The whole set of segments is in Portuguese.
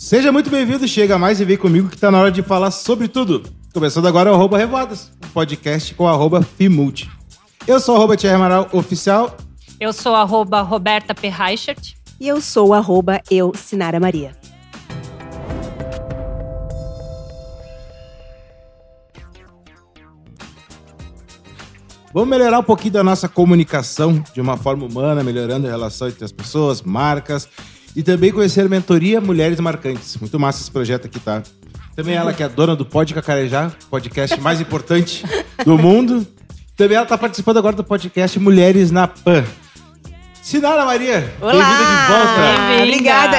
Seja muito bem-vindo, chega mais e vem comigo que tá na hora de falar sobre tudo. Começando agora o arroba Revoadas, um podcast com arroba Fimulti. Eu sou o arroba Thierry Amaral Oficial. Eu sou arroba Roberta P. Reichert. E eu sou arroba eu, Sinara Maria. Vamos melhorar um pouquinho da nossa comunicação de uma forma humana, melhorando a relação entre as pessoas, marcas e também conhecer a mentoria Mulheres Marcantes. Muito massa esse projeto aqui, tá? Também ela que é dona do Pod Cacarejá, podcast mais importante do mundo. Também ela está participando agora do podcast Mulheres na Pan. Sinara Maria, bem-vinda de volta. Bem Obrigada.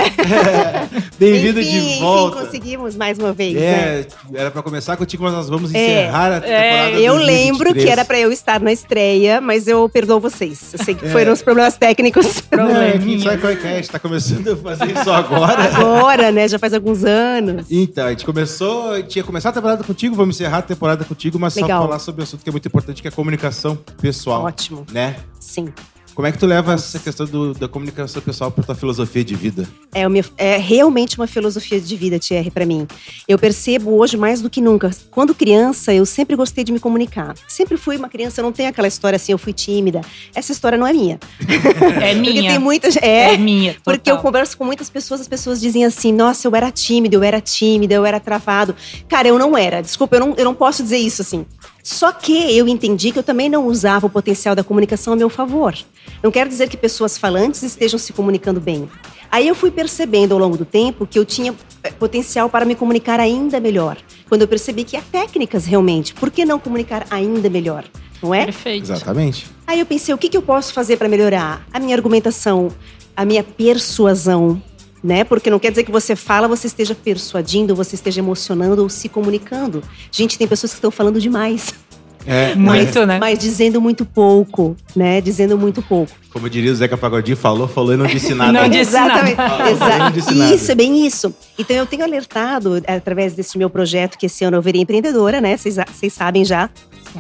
Bem-vinda de volta. Enfim, conseguimos mais uma vez. É, né? era para começar contigo, mas nós vamos encerrar é, a temporada é, Eu 2023. lembro que era para eu estar na estreia, mas eu perdoo vocês. Eu sei que é. foram os problemas técnicos. Não, é que sabe qual é que é? A gente tá começando a fazer isso agora. Agora, né? Já faz alguns anos. Então, a gente começou, a gente tinha começado a temporada contigo, vamos encerrar a temporada contigo, mas Legal. só falar sobre o assunto que é muito importante, que é a comunicação pessoal. Ótimo. Né? Sim. Como é que tu leva essa questão do, da comunicação pessoal para tua filosofia de vida? É, é realmente uma filosofia de vida, Thierry, para mim. Eu percebo hoje mais do que nunca. Quando criança, eu sempre gostei de me comunicar. Sempre fui uma criança, não tem aquela história assim, eu fui tímida. Essa história não é minha. É minha. porque tem muitas. É, é minha. Total. Porque eu converso com muitas pessoas, as pessoas dizem assim: nossa, eu era tímida, eu era tímida, eu era travado. Cara, eu não era. Desculpa, eu não, eu não posso dizer isso assim. Só que eu entendi que eu também não usava o potencial da comunicação a meu favor. Não quero dizer que pessoas falantes estejam se comunicando bem. Aí eu fui percebendo ao longo do tempo que eu tinha eh, potencial para me comunicar ainda melhor. Quando eu percebi que há técnicas realmente, por que não comunicar ainda melhor? Não é? Perfeito. Exatamente. Aí eu pensei, o que, que eu posso fazer para melhorar? A minha argumentação, a minha persuasão, né? Porque não quer dizer que você fala, você esteja persuadindo, você esteja emocionando ou se comunicando. Gente, tem pessoas que estão falando demais. É, muito, mas, né? Mas dizendo muito pouco, né? Dizendo muito pouco. Como diria o Zeca Pagodinho, falou, falou e não disse nada. não disse Exatamente. nada. Disse nada. Isso, é bem isso. Então eu tenho alertado, através desse meu projeto, que esse ano eu virei empreendedora, né? Vocês sabem já.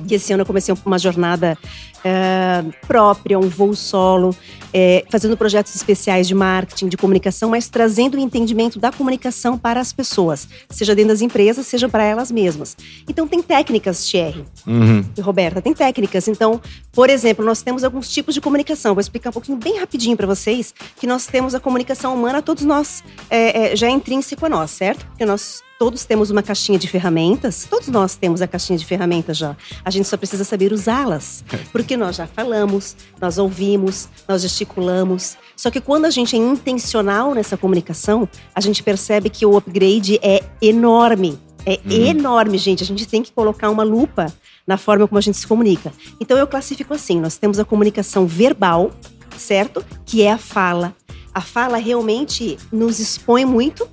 Que esse ano eu comecei uma jornada uh, própria, um voo solo, é, fazendo projetos especiais de marketing, de comunicação, mas trazendo o entendimento da comunicação para as pessoas, seja dentro das empresas, seja para elas mesmas. Então tem técnicas, Thierry uhum. e Roberta, tem técnicas. Então, por exemplo, nós temos alguns tipos de comunicação. Vou explicar um pouquinho bem rapidinho para vocês que nós temos a comunicação humana, todos nós é, é, já é intrínseco a nós, certo? Porque nós todos temos uma caixinha de ferramentas, todos nós temos a caixinha de ferramentas já. A gente só precisa saber usá-las, porque nós já falamos, nós ouvimos, nós gesticulamos. Só que quando a gente é intencional nessa comunicação, a gente percebe que o upgrade é enorme. É Uhum. enorme, gente. A gente tem que colocar uma lupa na forma como a gente se comunica. Então eu classifico assim: nós temos a comunicação verbal, certo? Que é a fala. A fala realmente nos expõe muito,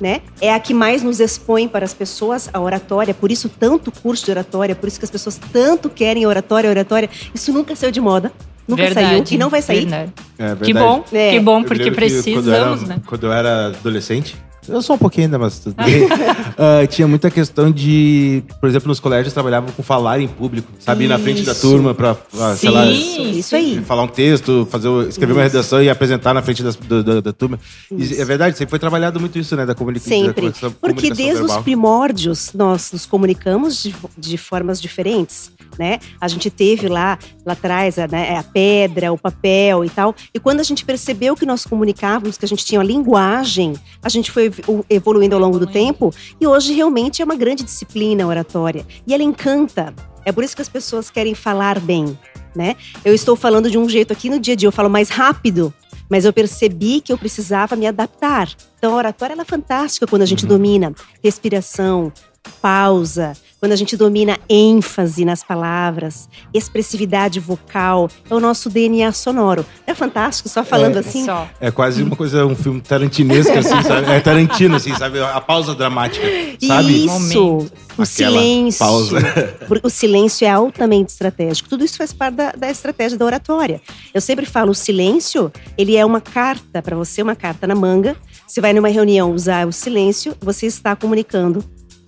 né? É a que mais nos expõe para as pessoas, a oratória, por isso tanto curso de oratória, por isso que as pessoas tanto querem oratória, oratória. Isso nunca saiu de moda, nunca Verdade. saiu e não vai sair. Verdade. É verdade. Que bom, É. que bom, porque precisamos, quando era, né? Quando eu era adolescente, eu sou um pouquinho ainda, mas tudo bem. Ah, tinha muita questão de, por exemplo, nos colégios trabalhavam com falar em público, sabe? Ir na frente da Isso. turma pra, ah, sei lá, Sim, Isso aí. falar um texto, fazer, escrever uma redação e apresentar na frente das- do- do- da turma. E Isso. é verdade, sempre foi trabalhado muito isso, né? Da comunicação. Sempre. Porque desde os primórdios nós nos comunicamos de, de formas diferentes. Né? A gente teve lá, lá atrás a, né, a pedra, o papel e tal. E quando a gente percebeu que nós comunicávamos, que a gente tinha a linguagem, a gente foi ev- evoluindo ao longo do tempo. E hoje realmente é uma grande disciplina oratória. E ela encanta. É por isso que as pessoas querem falar bem. Né? Eu estou falando de um jeito aqui no dia a dia, eu falo mais rápido, mas eu percebi que eu precisava me adaptar. Então, a oratória ela é fantástica quando a gente domina respiração, pausa, quando a gente domina ênfase nas palavras, expressividade vocal, é o nosso DNA sonoro. É fantástico, só falando É. assim. Só. É quase uma coisa, um filme tarantinesco, assim, sabe? É Tarantino, assim, sabe? A pausa dramática, sabe? Isso, Momentos. o Aquela silêncio. pausa. O silêncio é altamente estratégico. Tudo isso faz parte da, da estratégia da oratória. Eu sempre falo, o silêncio, ele é uma carta para você, uma carta na manga. Você vai numa reunião usar o silêncio, você está comunicando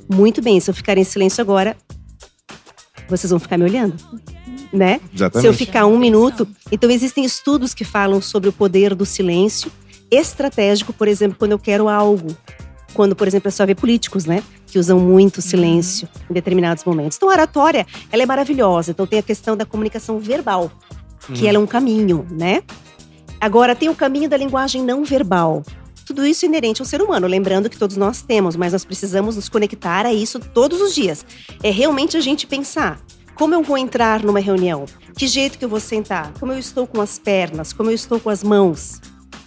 muito bem. Se eu ficar em silêncio agora, vocês vão ficar me olhando, né? Exatamente. Se eu ficar um minuto. Então, existem estudos que falam sobre o poder do silêncio estratégico, por exemplo, quando eu quero algo. quando, por exemplo, é só ver políticos, né? Que usam muito Uhum. silêncio em determinados momentos. Então, a oratória, ela é maravilhosa. Então, tem a questão da comunicação verbal, que Uhum. ela é um caminho, né? Agora, tem o caminho da linguagem não verbal. Tudo isso é inerente ao ser humano, lembrando que todos nós temos, mas nós precisamos nos conectar a isso todos os dias. É realmente a gente pensar: como eu vou entrar numa reunião? Que jeito que eu vou sentar? Como eu estou com as pernas? Como eu estou com as mãos?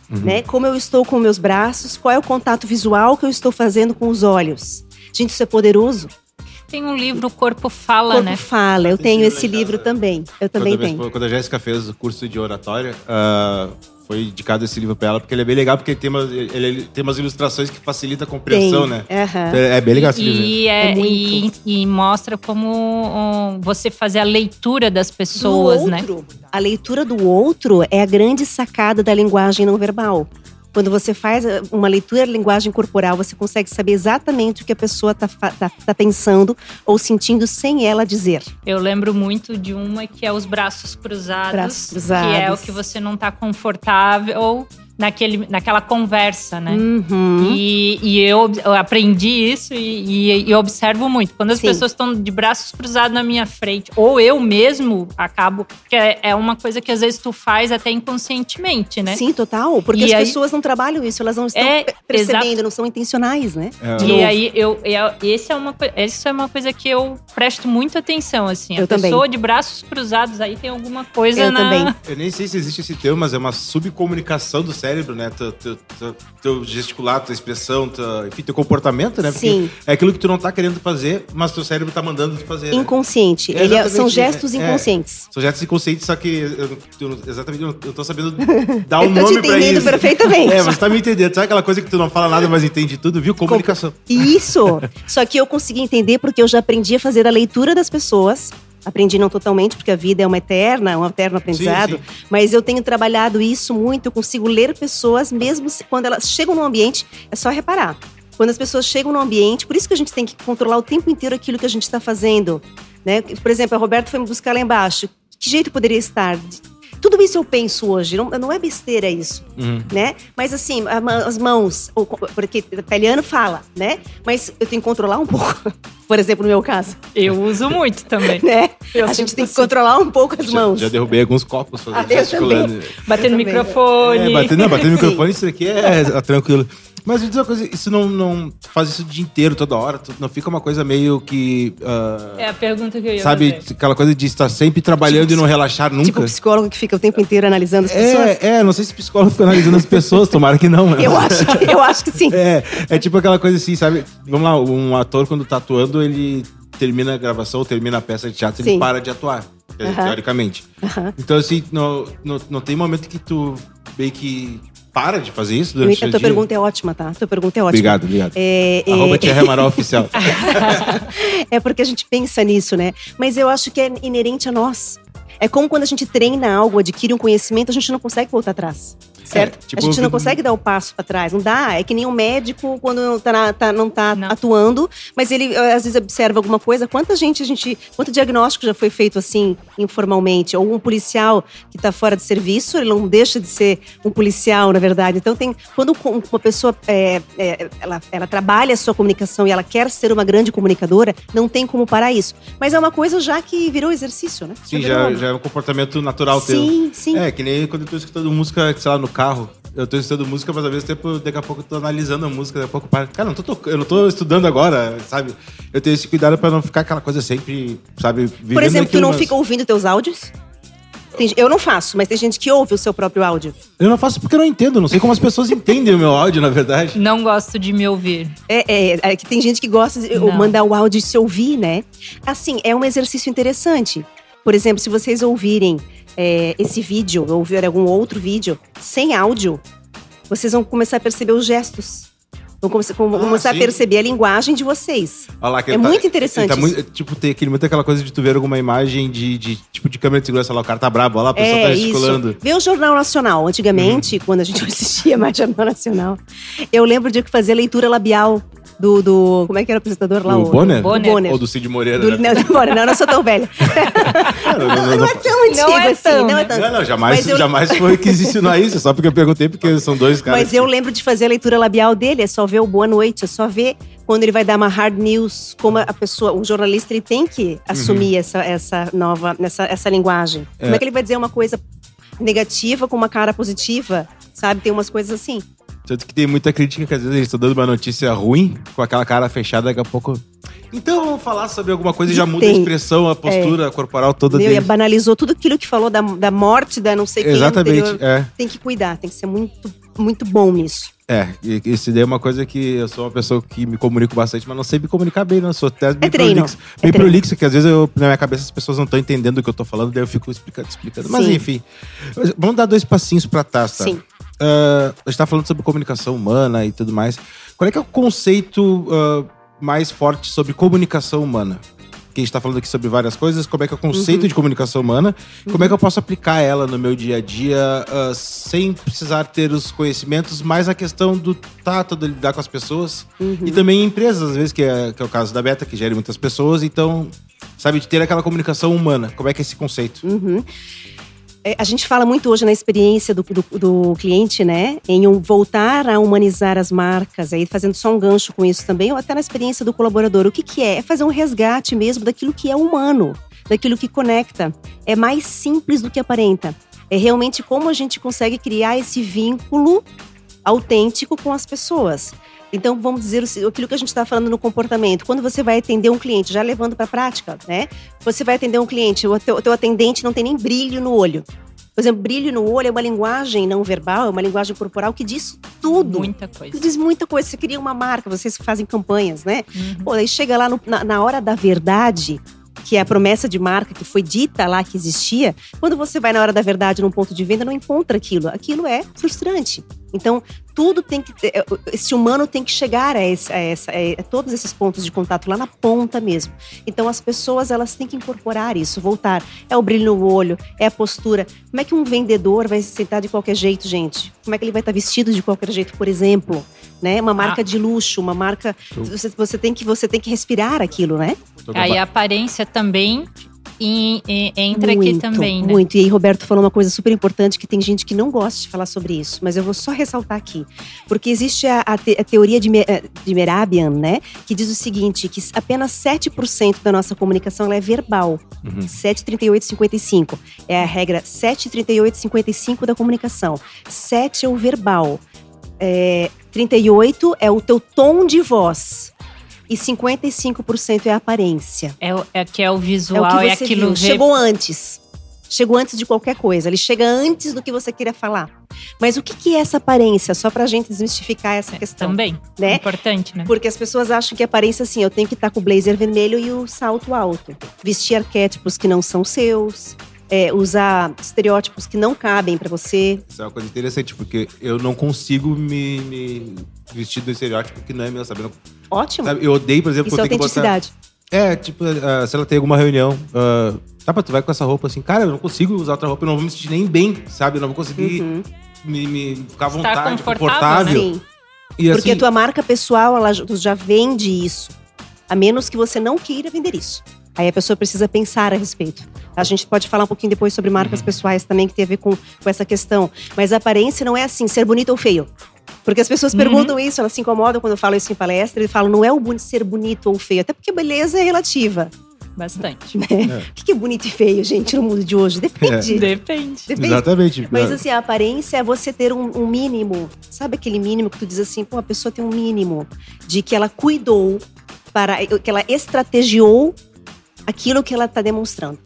Uhum. Né? Como eu estou com meus braços? Qual é o contato visual que eu estou fazendo com os olhos? Gente, isso é poderoso. Tem um livro, O Corpo Fala, O corpo né? fala. Eu tenho livro esse livro casa. também. Eu também quando, tenho. Quando a Jéssica fez o curso de oratória, ah, foi indicado esse livro pra ela, porque ele é bem legal, porque ele tem umas, ele, tem umas ilustrações que facilitam a compreensão, Tem. né? Então, É bem legal esse livro. E, é, É e, e mostra como um, você fazer a leitura das pessoas, né? outro, A leitura do outro é a grande sacada da linguagem não verbal. Quando você faz eh, uma leitura da linguagem corporal, você consegue saber exatamente o que a pessoa está tá, tá pensando ou sentindo sem ela dizer. Eu lembro muito de uma que é os braços cruzados, Braços que é o cruzados. que você não tá confortável naquele, naquela conversa, né? Uhum. E, e eu, eu aprendi isso e, e- e observo muito. Quando as Sim. pessoas estão de braços cruzados na minha frente, ou eu mesmo acabo, que é, é uma coisa que às vezes tu faz até inconscientemente, né? Sim, total. Porque E as aí- pessoas não trabalham isso, elas não estão É, pe- percebendo, exato. não são intencionais, né? É, E aí, eu, eu, esse é uma, isso é uma coisa que eu presto muita atenção, assim. A Eu também. pessoa de braços cruzados, aí tem alguma coisa Eu na... também. Eu nem sei se existe esse termo, mas é uma subcomunicação do cérebro, né? Teu, teu, teu, teu gesticular, tua expressão, tua, enfim, teu comportamento, né? Porque Sim. é aquilo que tu não tá querendo fazer, mas teu cérebro tá mandando tu fazer. né? Inconsciente. É Ele é- são exatamente, gestos é- é. inconscientes. São gestos inconscientes, só que eu, eu exatamente eu, não- tô sabendo dar um Eu tô te nome entendendo isso. perfeitamente. É, você tá me entendendo. Sabe aquela coisa que tu não fala nada, mas entende tudo, viu? Comunicação. Isso! Só que eu consegui entender porque eu já aprendi a fazer a leitura das pessoas. Aprendi não totalmente, porque a vida é uma eterna, um eterno aprendizado. sim. Mas eu tenho trabalhado isso muito, eu consigo ler pessoas, mesmo quando elas chegam no ambiente, é só reparar. Quando as pessoas chegam no ambiente, por isso que a gente tem que controlar o tempo inteiro aquilo que a gente está fazendo. Né? Por exemplo, a Roberta foi me buscar lá embaixo. Que jeito poderia estar? Tudo isso eu penso hoje, não, não é besteira isso Uhum. né? Mas assim, as mãos, porque o italiano fala, né? Mas eu tenho que controlar um pouco. Por exemplo, no meu caso, Eu uso muito também. né? Eu a gente tem que assim, controlar um pouco as Já, mãos. já derrubei alguns copos Ah, fazendo gesticulando. Bater no microfone. É, bater, não, bater no microfone, isso aqui é, é tranquilo. Mas me diz uma coisa, isso não, não faz isso o dia inteiro, toda hora, não fica uma coisa meio que. ah, É a pergunta que eu ia sabe, fazer. aquela coisa de estar sempre trabalhando e não relaxar nunca? Tipo o psicólogo que fica o tempo inteiro analisando as pessoas. é, é, não sei se psicólogo fica analisando as pessoas, tomara que não. né? Eu acho que, eu acho que sim. É, é tipo aquela coisa assim, sabe? Vamos lá, um ator quando tá atuando, ele termina a gravação, termina a peça de teatro, ele Sim. para de atuar, Aham. teoricamente. Aham. Então, assim, não, não, não tem momento que tu meio que para de fazer isso durante A o tua dia? pergunta é ótima, tá? A tua pergunta é ótima. Obrigado, obrigado. É, é- Arroba Tia Remaral Oficial. é porque a gente pensa nisso, né? Mas eu acho que é inerente a nós. É como quando a gente treina algo, adquire um conhecimento, a gente não consegue voltar atrás. Certo? É, tipo, a gente não consegue dar o passo para trás. Não dá. É que nem um médico quando não tá, na- tá- não tá Não. atuando, mas ele eh, às vezes observa alguma coisa. Quanta gente a gente. Quanto diagnóstico já foi feito assim, informalmente? Ou um policial que tá fora de serviço, ele não deixa de ser um policial, na verdade. Então tem. Quando uma pessoa é, é, ela, ela trabalha a sua comunicação e ela quer ser uma grande comunicadora, não tem como parar isso. Mas é uma coisa já que virou exercício, né? Sim, virou- já, já é um comportamento natural teu. Sim, sim. É, que nem quando eu tô escutando música, sei lá, no carro. Eu tô escutando música, mas ao mesmo tempo, daqui a pouco eu tô analisando a música, daqui a pouco para. Cara, eu não tô, toc- eu não tô estudando agora, sabe? Eu tenho esse cuidado pra não ficar aquela coisa sempre, sabe, Por exemplo, tu não mas- fica ouvindo teus áudios? Tem- eu não faço, mas tem gente que ouve o seu próprio áudio. Eu não faço porque eu não entendo, não sei como as pessoas entendem o meu áudio, na verdade. Não gosto de me ouvir. É, é, é que tem gente que gosta de Não. mandar o áudio e se ouvir, né? Assim, é um exercício interessante. Por exemplo, se vocês ouvirem é, esse vídeo, ou ouvirem algum outro vídeo sem áudio, vocês vão começar a perceber os gestos. Vão come- vão Ah, começar sim. a perceber a linguagem de vocês. Olha lá, que É tá- muito interessante ele tá muito- tipo, tem aquele, muito aquela coisa de tu ver alguma imagem de, de tipo de câmera de segurança lá, o cara tá brabo, olha lá, a pessoa tá É, gesticulando. isso. Vê o Jornal Nacional. Antigamente, Uhum. quando a gente assistia mais Jornal Nacional, eu lembro de que fazia leitura labial. do, do. Como é que era o apresentador lá? O Bonner? Bonner. Bonner. Ou do Cid Moreira? Do, né? não, do Bonner. Não, eu não sou tão velha. Não, não, não, Não, não, é tão antigo Não é assim, tão, não é né? tão. Não, não, jamais, eu- jamais foi que ensinar isso, só porque eu perguntei, porque são dois caras. Mas eu que- lembro de fazer a leitura labial dele, é só ver o boa noite, é só ver quando ele vai dar uma hard news, como a pessoa, o jornalista, ele tem que assumir essa, essa nova, essa, essa linguagem. Como É. é que ele vai dizer uma coisa negativa com uma cara positiva? Sabe? Tem umas coisas assim. Tanto que tem muita crítica que às vezes eles estão dando uma notícia ruim, com aquela cara fechada, daqui a pouco. Então vamos falar sobre alguma coisa e já muda a Tem. expressão, a postura corporal toda Entendeu? E banalizou tudo aquilo que falou da, da morte, da não sei quem. Exatamente, é. Tem que cuidar, tem que ser muito, muito bom nisso. É, isso daí é uma coisa que eu sou uma pessoa que me comunico bastante, mas não sei me comunicar bem, não. Sou até É treino, prolixo. é treino. prolixo, que às vezes eu, na minha cabeça as pessoas não estão entendendo o que eu tô falando, daí eu fico explicando, explicando. Mas Sim. enfim, vamos dar dois passinhos pra tá? Sim. Ah, a gente tá falando sobre comunicação humana e tudo mais. Qual é que é o conceito ah, mais forte sobre comunicação humana? Que a gente tá falando aqui sobre várias coisas, como é que é o conceito Uhum. de comunicação humana, como é que eu posso aplicar ela no meu dia a dia ah, sem precisar ter os conhecimentos, mais a questão do tato, de lidar com as pessoas. Uhum. E também em empresas, às vezes, que é, que é o caso da Beta, que gera muitas pessoas, então, sabe, de ter aquela comunicação humana. Como é que é esse conceito? Uhum. É, a gente fala muito hoje na experiência do, do, do cliente, né? Em um voltar a humanizar as marcas, aí fazendo só um gancho com isso também, ou até na experiência do colaborador. O que, que é? É fazer um resgate mesmo daquilo que é humano, daquilo que conecta. É mais simples do que aparenta. É realmente como a gente consegue criar esse vínculo autêntico com as pessoas. Então, vamos dizer aquilo que a gente está falando no comportamento. Quando você vai atender um cliente, já levando para a prática, né? Você vai atender um cliente, o teu, o teu atendente não tem nem brilho no olho. Por exemplo, brilho no olho é uma linguagem não verbal, é uma linguagem corporal que diz tudo. Muita Que coisa. diz muita coisa. Você cria uma marca, vocês fazem campanhas, né? Uhum. Pô, aí chega lá no- na, na hora da verdade, que é a promessa de marca que foi dita lá que existia. Quando você vai na hora da verdade num ponto de venda, não encontra aquilo. Aquilo é frustrante. Então, tudo tem que esse humano tem que chegar a, esse, a, essa, a todos esses pontos de contato lá na ponta mesmo. Então, as pessoas elas têm que incorporar isso, voltar. É o brilho no olho, é a postura. Como é que um vendedor vai se sentar de qualquer jeito, gente? Como é que ele vai estar vestido de qualquer jeito, por exemplo? Né? Uma marca de luxo, uma marca. Você, você tem que você tem que respirar aquilo, né? Aí a aparência também e- e- entra aqui muito, também, né? Muito. E aí, Roberto falou uma coisa super importante que tem gente que não gosta de falar sobre isso, mas eu vou só ressaltar aqui. Porque existe a, a te- a teoria de, eh, de Merabian, né? Que diz o seguinte: que apenas 7% da nossa comunicação ela é verbal. Uhum. 7, 38, 55. É a regra 7, 38, 55 da comunicação. 7 é o verbal. É, 38 é o teu tom de voz. E 55% é a aparência. É, é que é o É o visual, é, aquilo. viu. Chegou antes. Chegou antes de qualquer coisa. Ele chega antes do que você queira falar. Mas o que, que é essa aparência? Só pra gente desmistificar essa questão. Também. Né? Importante, né? Porque as pessoas acham que aparência assim, eu tenho que estar com o blazer vermelho e o salto alto. Vestir arquétipos que não são seus. É, usar estereótipos que não cabem pra você. Isso é uma coisa interessante, porque eu não consigo me, me vestir do estereótipo que não é meu, sabe? Eu, não- Ótimo. sabe? eu odeio, por exemplo, Isso é quando eu tenho que botar... autenticidade. É, tipo, ah, se ela tem alguma reunião, ah, tá, tu vai com essa roupa assim, cara, eu não consigo usar outra roupa, eu não vou me sentir nem bem, sabe? Eu não vou conseguir Uhum. me, me ficar à Estar vontade, confortável, confortável. Sim. E Porque assim, a tua marca pessoal, ela já vende isso. A menos que você não queira vender isso. Aí a pessoa precisa pensar a respeito. A gente pode falar um pouquinho depois sobre marcas Uhum. pessoais também, que tem a ver com, com essa questão. Mas a aparência não é assim, ser bonito ou feio. Porque as pessoas Uhum. perguntam isso, elas se incomodam quando eu falo isso em palestra. Eles falam, não é o ser bonito ou feio. Até porque beleza é relativa. Bastante. O que que é bonito e feio, gente, no mundo de hoje? Depende. Depende. Depende. exatamente. Mas assim, a aparência é você ter um, um mínimo. Sabe aquele mínimo que tu diz assim, pô, a pessoa tem um mínimo de que ela cuidou para que ela estrategiou aquilo que ela está demonstrando.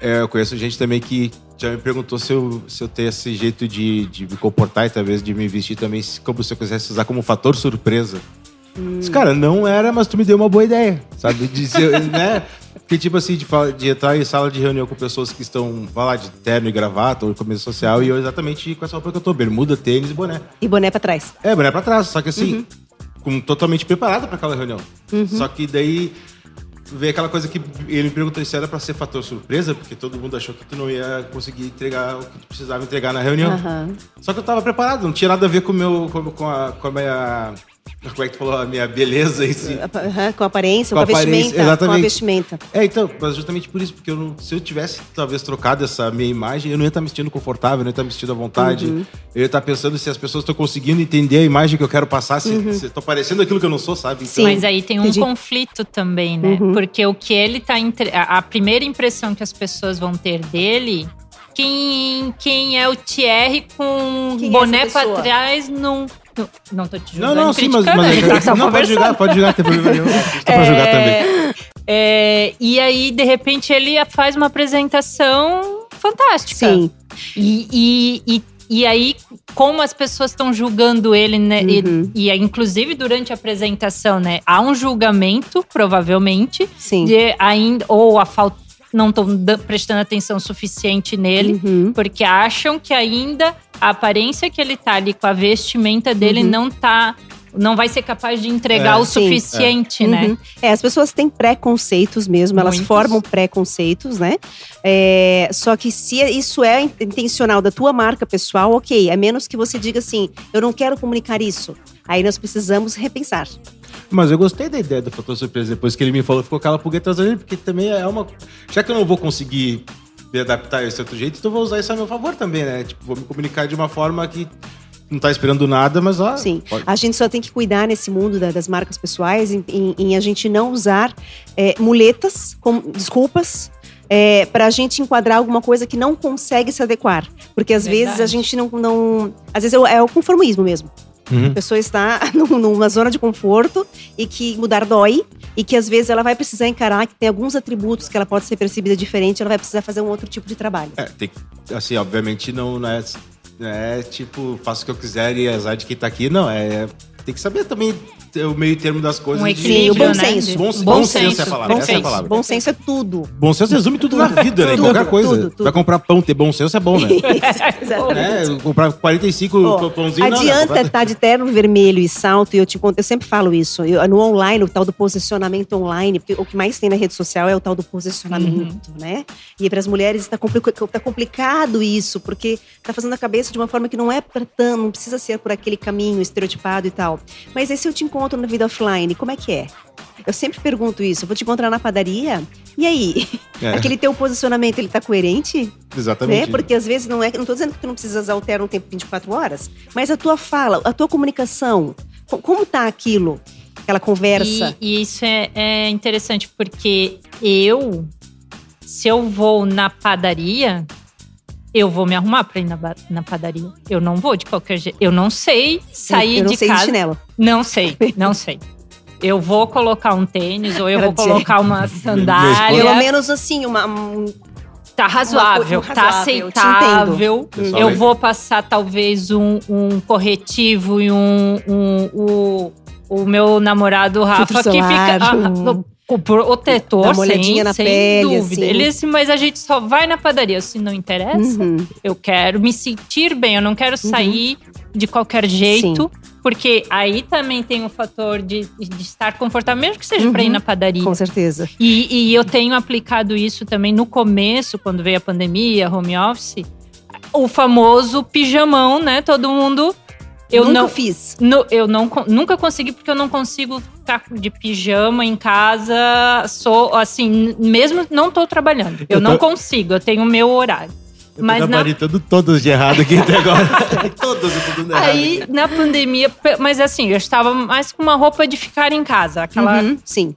É, eu conheço gente também que já me perguntou se eu, se eu tenho esse jeito de, de me comportar e talvez de me vestir também, como se eu quisesse usar como fator surpresa. Hum. Cara, não era, mas tu me deu uma boa ideia, sabe? De né? Porque, tipo assim, de, de entrar em sala de reunião com pessoas que estão, vai lá, de terno e gravata ou de camisa social, e eu exatamente com essa roupa que eu tô, bermuda, tênis e boné. E boné para trás. É, boné pra trás, só que assim, Uhum. com, totalmente preparado pra aquela reunião. Só que daí veio aquela coisa que ele me perguntou se era pra ser fator surpresa, porque todo mundo achou que tu não ia conseguir entregar o que tu precisava entregar na reunião. Aham. Só que eu tava preparado, não tinha nada a ver com, meu, com a, com a minha como é que tu falou? A minha beleza em si. Uhum, com a aparência, com, com a vestimenta. Exatamente. Com a vestimenta. É, então, mas justamente por isso, porque eu não, se eu tivesse talvez trocado essa minha imagem, eu não ia estar me sentindo confortável, eu não ia estar me sentindo à vontade. Uhum. Eu ia estar pensando se as pessoas estão conseguindo entender a imagem que eu quero passar, se uhum. estou parecendo aquilo que eu não sou, sabe? Então, Sim, mas aí tem um Entendi. conflito também, né? Uhum. Porque o que ele tá. Entre... A primeira impressão que as pessoas vão ter dele quem, quem é o Thierry com quem é boné é pra trás num. Não, não tô te julgando. Não, não, sim, mas, mas tá não, pode julgar, pode julgar, tem problema nenhum. Tá é, pra julgar também. É, e aí, de repente, ele faz uma apresentação fantástica. Sim. E, e, e, e aí, como as pessoas estão julgando ele, né? Uhum. E, e, inclusive durante a apresentação, né? Há um julgamento, provavelmente, Sim. de ainda, ou a falta não estão prestando atenção suficiente nele, uhum. porque acham que ainda a aparência que ele tá ali com a vestimenta dele uhum. não tá não vai ser capaz de entregar é, o sim, suficiente, é. né? Uhum. É, as pessoas têm preconceitos mesmo, Muitos. elas formam preconceitos, né? É, só que se isso é intencional da tua marca pessoal, ok. É menos que você diga assim, eu não quero comunicar isso. Aí nós precisamos repensar. Mas eu gostei da ideia do fator surpresa. Depois que ele me falou, ficou aquela pulga atrás da porque também é uma. Já que eu não vou conseguir me adaptar a esse outro jeito, então eu vou usar isso a meu favor também, né? Tipo, vou me comunicar de uma forma que não tá esperando nada, mas ó. Sim. Pode. A gente só tem que cuidar nesse mundo da, das marcas pessoais em, em, em, a gente não usar é, muletas, como desculpas. É, para a gente enquadrar alguma coisa que não consegue se adequar. Porque às Verdade. vezes a gente não, não. Às vezes é o conformismo mesmo. Uhum. A pessoa está numa zona de conforto e que mudar dói e que às vezes ela vai precisar encarar que tem alguns atributos que ela pode ser percebida diferente, ela vai precisar fazer um outro tipo de trabalho. É, tem, assim, obviamente não, não é, é tipo, faço o que eu quiser e azar de quem tá aqui, não, é tem que saber também o meio termo das coisas. Um equilíbrio, de... bom né? senso. Bom, bom, bom senso, senso é a palavra. Bom, essa senso. É a palavra. bom senso é tudo. Bom senso resume tudo na vida, né? Qualquer coisa. Tudo, tudo. Vai comprar pão, ter bom senso é bom, né? Isso, É, comprar 45 oh, pãozinhos Adianta não, né? estar tá de terno vermelho e salto, e eu te conto, eu sempre falo isso. Eu, no online, o tal do posicionamento online, porque o que mais tem na rede social é o tal do posicionamento, uhum. né? E para as mulheres está complicado, tá complicado isso, porque tá fazendo a cabeça de uma forma que não é para tanto, não precisa ser por aquele caminho estereotipado e tal. Mas aí se eu te encontro na vida offline, como é que é? Eu sempre pergunto isso. Eu vou te encontrar na padaria. E aí? É. Aquele teu posicionamento, ele tá coerente? Exatamente. Né? Porque às vezes não é. Não tô dizendo que tu não precisas alterar um tempo de 24 horas, mas a tua fala, a tua comunicação, como tá aquilo? Aquela conversa. E, e isso é, é interessante, porque eu, se eu vou na padaria, eu vou me arrumar pra ir na, na padaria. Eu não vou de qualquer jeito. Eu não sei sair eu, eu não de sei casa. De chinelo. Não sei, não sei. Eu vou colocar um tênis ou eu vou colocar uma sandália. Pelo menos assim, uma. Um, tá razoável, uma, tá aceitável. Eu vou passar talvez um, um corretivo e um, um, um o meu namorado Rafa que fica. Ah, o protetor, uma sem, na sem pele, dúvida. Assim. Ele disse, mas a gente só vai na padaria. Se não interessa, uhum. eu quero me sentir bem. Eu não quero uhum. sair uhum. de qualquer jeito. Sim. Porque aí também tem o fator de, de estar confortável, mesmo que seja uhum. para ir na padaria. Com certeza. E, e eu tenho aplicado isso também no começo, quando veio a pandemia, home office. O famoso pijamão, né? Todo mundo eu nunca não fiz. No, eu não, nunca consegui porque eu não consigo ficar de pijama em casa. Sou assim, mesmo não estou trabalhando. Eu, eu não tô... consigo, eu tenho o meu horário. Eu mas na... todos de errado aqui até agora. todos tudo errado. Aí, na pandemia, mas assim, eu estava mais com uma roupa de ficar em casa. Aquela. Uhum, sim.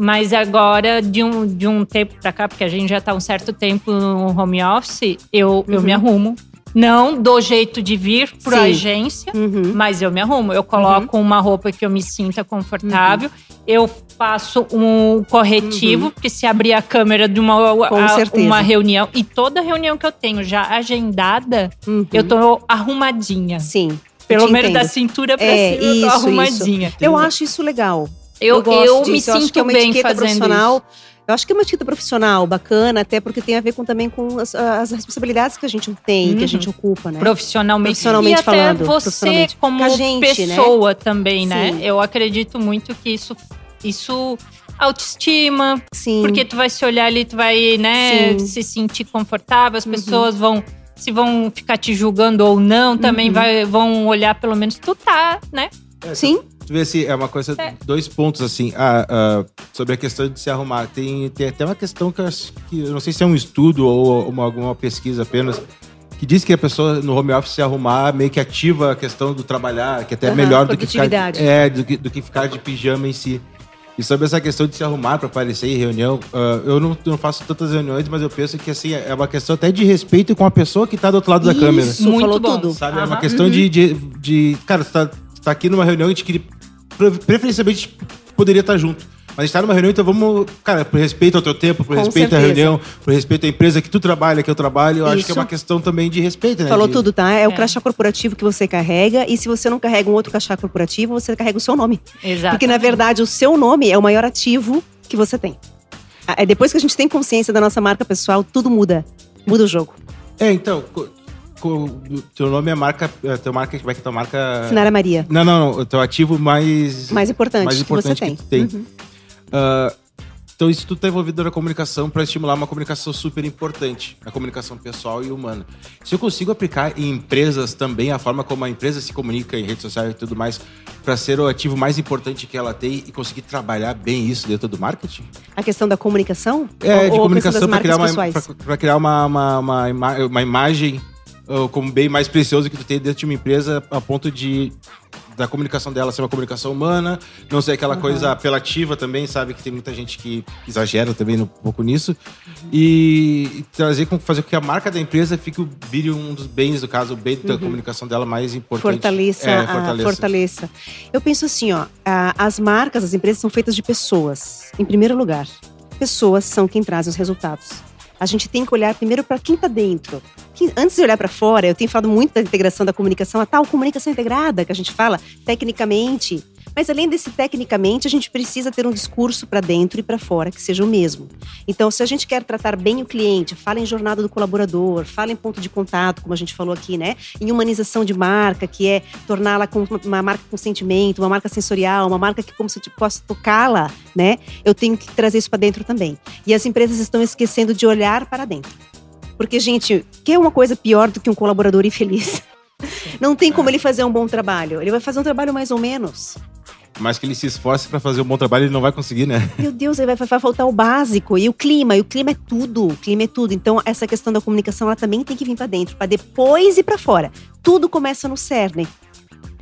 Mas agora, de um, de um tempo pra cá, porque a gente já tá um certo tempo no home office, eu, uhum. eu me arrumo. Não do jeito de vir para agência, uhum. mas eu me arrumo. Eu coloco uhum. uma roupa que eu me sinta confortável. Uhum. Eu faço um corretivo, uhum. porque se abrir a câmera de uma, a, uma reunião, e toda reunião que eu tenho já agendada, uhum. eu tô arrumadinha. Sim. Pelo menos da cintura pra é, cima, eu tô arrumadinha. Isso. Eu acho isso legal. Eu, eu, eu me sinto eu é bem fazendo isso. Eu acho que é uma etiqueta profissional bacana, até porque tem a ver com, também com as, as responsabilidades que a gente tem, uhum. que a gente uhum. ocupa, né? Profissionalmente. Profissionalmente e falando. Até você como gente, né? pessoa né? também, né? Sim. Eu acredito muito que isso, isso autoestima. Sim. Porque tu vai se olhar ali, tu vai, né, Sim. se sentir confortável, as uhum. pessoas vão se vão ficar te julgando ou não, também uhum. vai, vão olhar pelo menos tu tá, né? Sim Tu vê assim, é uma coisa, é. dois pontos assim, ah, ah, sobre a questão de se arrumar. Tem, tem até uma questão que eu, acho que eu não sei se é um estudo ou uma, alguma pesquisa apenas, que diz que a pessoa no home office se arrumar meio que ativa a questão do trabalhar, que até é melhor do que ficar é, do que, do que ficar de pijama em si. E sobre essa questão de se arrumar para aparecer em reunião, uh, eu não, não, faço tantas reuniões, mas eu penso que assim é uma questão até de respeito com a pessoa que está do outro lado Isso, da câmera. Muito falou bom. tudo. Sabe? Uhum. É uma questão uhum. de, de, de, Cara, você tá, tá aqui numa reunião e a gente queria. Preferencialmente poderia estar junto. Mas a gente tá numa reunião, então vamos, cara, por respeito ao teu tempo, por Com respeito certeza. à reunião, por respeito à empresa que tu trabalha, que eu trabalho, eu Isso. acho que é uma questão também de respeito, né? Falou de... tudo, tá? É, é, o crachá corporativo que você carrega, e se você não carrega um outro crachá corporativo, você carrega o seu nome. Exato. Porque, na verdade, o seu nome é o maior ativo que você tem. É depois que a gente tem consciência da nossa marca pessoal, tudo muda. Muda o jogo. É, então, teu nome é marca. É, teu marca, como é que é tua marca? Sinara Maria. Não, não, não. Teu ativo mais. Mais importante, mais importante que você que tem. tem. Uhum. Uh, então, isso tudo está envolvido na comunicação para estimular uma comunicação super importante, a comunicação pessoal e humana. Se eu consigo aplicar em empresas também a forma como a empresa se comunica em redes sociais e tudo mais, para ser o ativo mais importante que ela tem e conseguir trabalhar bem isso dentro do marketing? A questão da comunicação? É, ou, de comunicação para criar, uma, criar uma, uma, uma, uma imagem como bem mais precioso que tu tem dentro de uma empresa a ponto de da comunicação dela ser uma comunicação humana, não ser aquela uhum. coisa apelativa também, sabe? Que tem muita gente que exagera também um pouco nisso. Uhum. E, trazer com fazer com que a marca da empresa fique vire um dos bens, no caso, o bem da uhum. comunicação dela mais importante. Fortaleça, é, fortaleça. fortaleça. Eu penso assim, ó, as marcas, as empresas são feitas de pessoas, em primeiro lugar. Pessoas são quem traz os resultados a gente tem que olhar primeiro para quem está dentro. antes de olhar para fora, eu tenho falado muito da integração da comunicação, a tal comunicação integrada que a gente fala tecnicamente. Mas além desse tecnicamente, a gente precisa ter um discurso para dentro e para fora que seja o mesmo. Então, se a gente quer tratar bem o cliente, fala em jornada do colaborador, fala em ponto de contato, como a gente falou aqui, né? Em humanização de marca, que é torná-la uma marca com sentimento, uma marca sensorial, uma marca que como se eu possa tocá-la, né? Eu tenho que trazer isso para dentro também. E as empresas estão esquecendo de olhar para dentro. Porque, gente, que é uma coisa pior do que um colaborador infeliz? Não tem como ele fazer um bom trabalho. Ele vai fazer um trabalho mais ou menos. Mas que ele se esforce para fazer um bom trabalho, ele não vai conseguir, né? Meu Deus, vai, vai faltar o básico. E o clima, e o clima é tudo. O clima é tudo. Então, essa questão da comunicação, ela também tem que vir para dentro, para depois ir para fora. Tudo começa no cerne.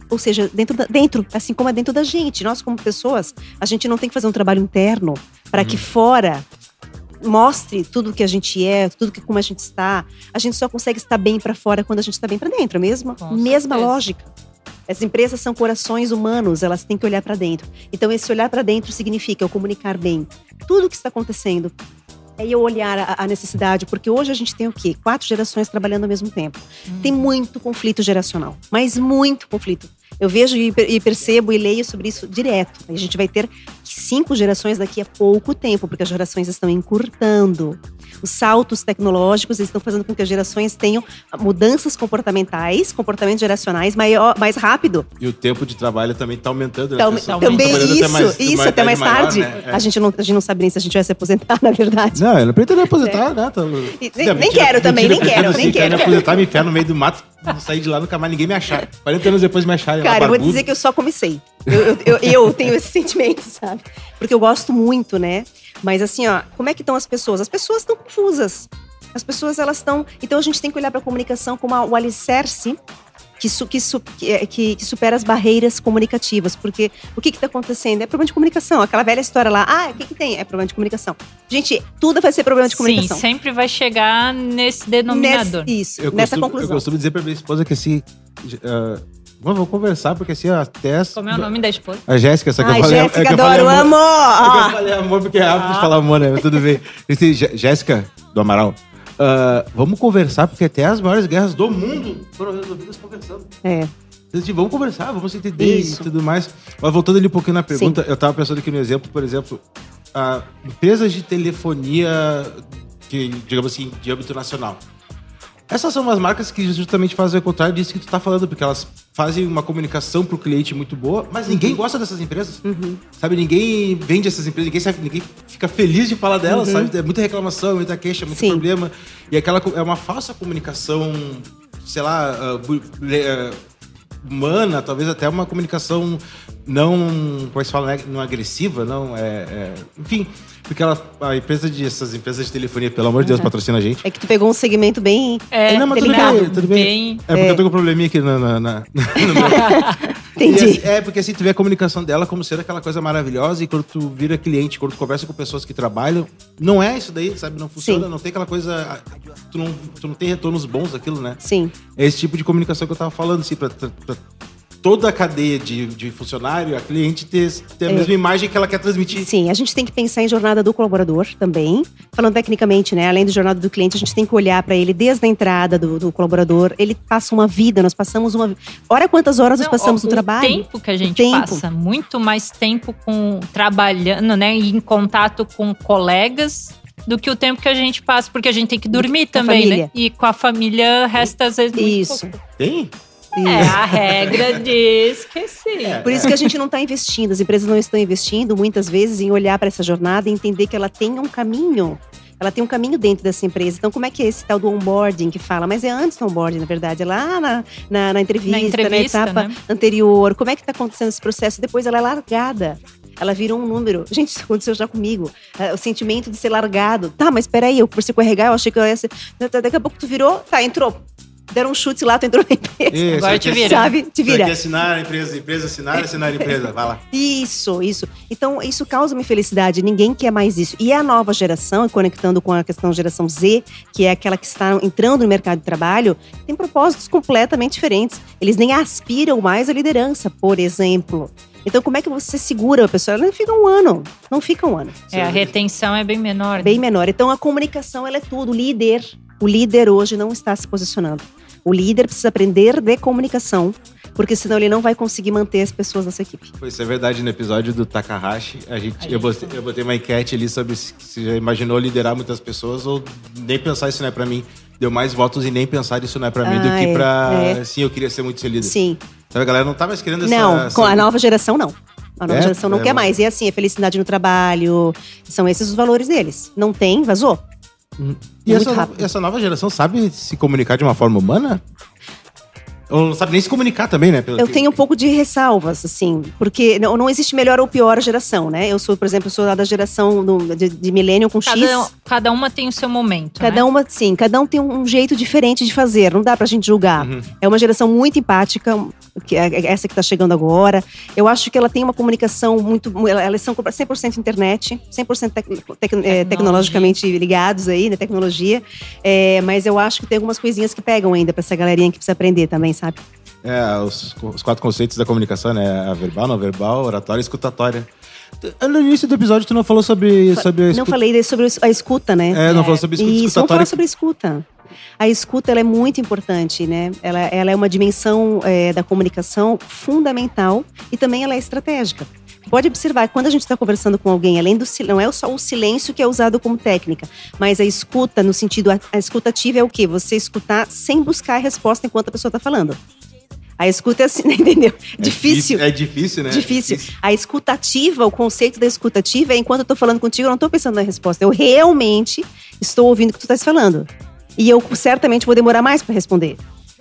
Ou seja, dentro, da, dentro, assim como é dentro da gente. Nós, como pessoas, a gente não tem que fazer um trabalho interno para uhum. que fora mostre tudo que a gente é, tudo que como a gente está. A gente só consegue estar bem para fora quando a gente está bem para dentro, mesmo? Com Mesma certeza. lógica. As empresas são corações humanos, elas têm que olhar para dentro. Então, esse olhar para dentro significa eu comunicar bem tudo o que está acontecendo. É eu olhar a, a, necessidade, porque hoje a gente tem o quê? Quatro gerações trabalhando ao mesmo tempo. Hum. Tem muito conflito geracional, mas muito conflito. Eu vejo e percebo e leio sobre isso direto. A gente vai ter cinco gerações daqui a pouco tempo, porque as gerações estão encurtando. Os saltos tecnológicos estão fazendo com que as gerações tenham mudanças comportamentais, comportamentos geracionais maior, mais rápido. E o tempo de trabalho também está aumentando. Né? Tá, também isso, até mais, isso, mais, até mais tarde. Maior, né? é. a, gente não, a gente não sabe nem se a gente vai se aposentar, na verdade. Não, eu não pretendo aposentar, é. né? Tô... E, nem, nem quero também, nem quero, nem quero. Me aposentar, me enfiar no meio do mato, sair de lá, nunca mais ninguém me achar. 40 anos depois me acharem. Cara, eu vou dizer que eu só comecei. Eu, eu, eu, eu tenho esse sentimento, sabe? Porque eu gosto muito, né? Mas assim, ó, como é que estão as pessoas? As pessoas estão confusas. As pessoas, elas estão. Então a gente tem que olhar para a comunicação como o alicerce que, su, que, su, que, que, supera as barreiras comunicativas. Porque o que está acontecendo? É problema de comunicação. Aquela velha história lá, ah, o que, que tem? É problema de comunicação. Gente, tudo vai ser problema de comunicação. Sim, sempre vai chegar nesse denominador. Nesse, isso, eu nessa costumo, conclusão. Eu costumo dizer para minha esposa que assim. Uh, Vamos conversar, porque assim, até. Como é o nome da esposa? A Jéssica, essa que Ai, eu falei. Jéssica, é adoro, amor. amor. É que eu falei amor porque é rápido ah. de falar amor, né? Tudo bem. Jéssica, do Amaral, uh, vamos conversar, porque até as maiores guerras do mundo foram resolvidas conversando. É. Vamos conversar, vamos entender Isso. e tudo mais. Mas voltando ali um pouquinho na pergunta, Sim. eu tava pensando aqui no exemplo, por exemplo, empresas de telefonia, que, digamos assim, de âmbito nacional. Essas são umas marcas que justamente fazem o contrário disso que tu tá falando, porque elas fazem uma comunicação pro cliente muito boa, mas ninguém uhum. gosta dessas empresas. Uhum. Sabe, ninguém vende essas empresas, ninguém, sabe, ninguém fica feliz de falar delas, uhum. sabe? É muita reclamação, muita queixa, muito Sim. problema. E aquela é uma falsa comunicação, sei lá, uh, uh, humana, talvez até uma comunicação não, como é se fala, não agressiva, não, é, é enfim, porque ela, a empresa de essas empresas de telefonia, pelo amor de Deus, uhum. patrocina a gente. É que tu pegou um segmento bem é, não, mas tudo bem, tudo bem. bem. É porque é. eu tô com um probleminha aqui na, na, na Entendi. Assim, é, porque assim, tu vê a comunicação dela como ser aquela coisa maravilhosa e quando tu vira cliente, quando tu conversa com pessoas que trabalham, não é isso daí, sabe? Não funciona, Sim. não tem aquela coisa. Tu não, tu não tem retornos bons daquilo, né? Sim. É esse tipo de comunicação que eu tava falando, assim, pra, pra toda a cadeia de, de funcionário, a cliente ter, ter a é. mesma imagem que ela quer transmitir. Sim, a gente tem que pensar em jornada do colaborador também. Falando tecnicamente, né? Além da jornada do cliente, a gente tem que olhar para ele desde a entrada do, do, colaborador. Ele passa uma vida, nós passamos uma. Olha quantas horas Não, nós passamos no trabalho. O tempo que a gente passa, muito mais tempo com trabalhando, né? Em contato com colegas do que o tempo que a gente passa, porque a gente tem que dormir também, né? E com a família resta às vezes muito Isso. Pouco. Tem? É, a regra diz que sim. É, Por isso que a gente não está investindo, as empresas não estão investindo muitas vezes em olhar para essa jornada e entender que ela tem um caminho ela tem um caminho dentro dessa empresa. Então, como é que é esse tal do onboarding que fala? Mas é antes do onboarding, na verdade, é lá na, na, na entrevista, na, entrevista, na etapa né? anterior. Como é que está acontecendo esse processo? Depois ela é largada. Ela virou um número. Gente, isso aconteceu já comigo. Uh, o sentimento de ser largado. Tá, mas peraí, eu por se corregar, eu achei que eu ia ser. Daqui a pouco tu virou, tá, entrou deram um chute lá, tu entrou na empresa. Isso, Agora te vira. Sabe? Te vira. Aqui assinar a empresa, empresa assinar, assinar a empresa, vai lá. Isso, isso. Então, isso causa-me felicidade. Ninguém quer mais isso. E a nova geração, conectando com a questão geração Z, que é aquela que está entrando no mercado de trabalho, tem propósitos completamente diferentes. Eles nem aspiram mais à liderança, por exemplo. Então, como é que você segura a pessoa? Ela não fica um ano. Não fica um ano. É, a retenção é bem menor. Bem menor. Então, a comunicação, ela é tudo. O líder, o líder hoje não está se posicionando. O líder precisa aprender de comunicação, porque senão ele não vai conseguir manter as pessoas nessa equipe. Isso é verdade. No episódio do Takahashi, a gente, eu, botei, eu botei uma enquete ali sobre se, já imaginou liderar muitas pessoas ou nem pensar isso não é para mim. Deu mais votos e nem pensar isso não é para mim ah, do que é, para é. sim, eu queria ser muito ser líder. Sim. Então a galera não tá mais querendo essa Não, essa... com a nova geração não. A nova é? geração não é, quer mais. E assim, é felicidade no trabalho. São esses os valores deles. Não tem, vazou. Hum. E essa, essa, nova geração sabe se comunicar de uma forma humana? Ou não sabe nem se comunicar também, né? eu que... tenho um pouco de ressalvas, assim, porque não, não existe melhor ou pior geração, né? Eu sou, por exemplo, sou da geração do, de, de milênio com cada, X. Cada uma tem o seu momento. Cada né? uma, sim, cada um tem um jeito diferente de fazer, não dá pra gente julgar. Uhum. É uma geração muito empática, que é, é essa que tá chegando agora. Eu acho que ela tem uma comunicação muito. Elas são 100% internet, 100% tec, tec, é, tecnologicamente ligados aí, né? Tecnologia. É, mas eu acho que tem algumas coisinhas que pegam ainda pra essa galerinha que precisa aprender também, sabe? É, os, os quatro conceitos da comunicação, né? A verbal, não verbal, oratória e escutatória. No início do episódio, tu não falou sobre, sobre a escuta. Não falei sobre a escuta, né? É, não falou sobre escuta. Isso, vamos falar sobre a escuta. A escuta ela é muito importante, né? Ela, ela é uma dimensão é, da comunicação fundamental e também ela é estratégica. Pode observar, quando a gente está conversando com alguém, além do não é só o silêncio que é usado como técnica, mas a escuta, no sentido, a, a escutativa é o quê? Você escutar sem buscar a resposta enquanto a pessoa está falando. A escuta é assim, entendeu? É difícil. É difícil, né? Difícil. É difícil. A escutativa, o conceito da escutativa é enquanto eu tô falando contigo, eu não tô pensando na resposta. Eu realmente estou ouvindo o que tu estás falando. E eu certamente vou demorar mais para responder.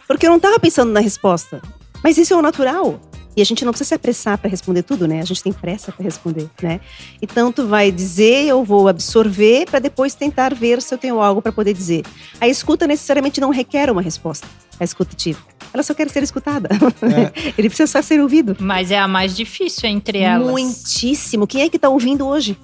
Porque eu não tava pensando na resposta. Mas isso é o natural. E a gente não precisa se apressar para responder tudo, né? A gente tem pressa para responder, né? Então tu vai dizer, eu vou absorver para depois tentar ver se eu tenho algo para poder dizer. A escuta necessariamente não requer uma resposta. A escutativa. Ela só quer ser escutada. É. Ele precisa só ser ouvido. Mas é a mais difícil entre elas. Muitíssimo. Quem é que tá ouvindo hoje?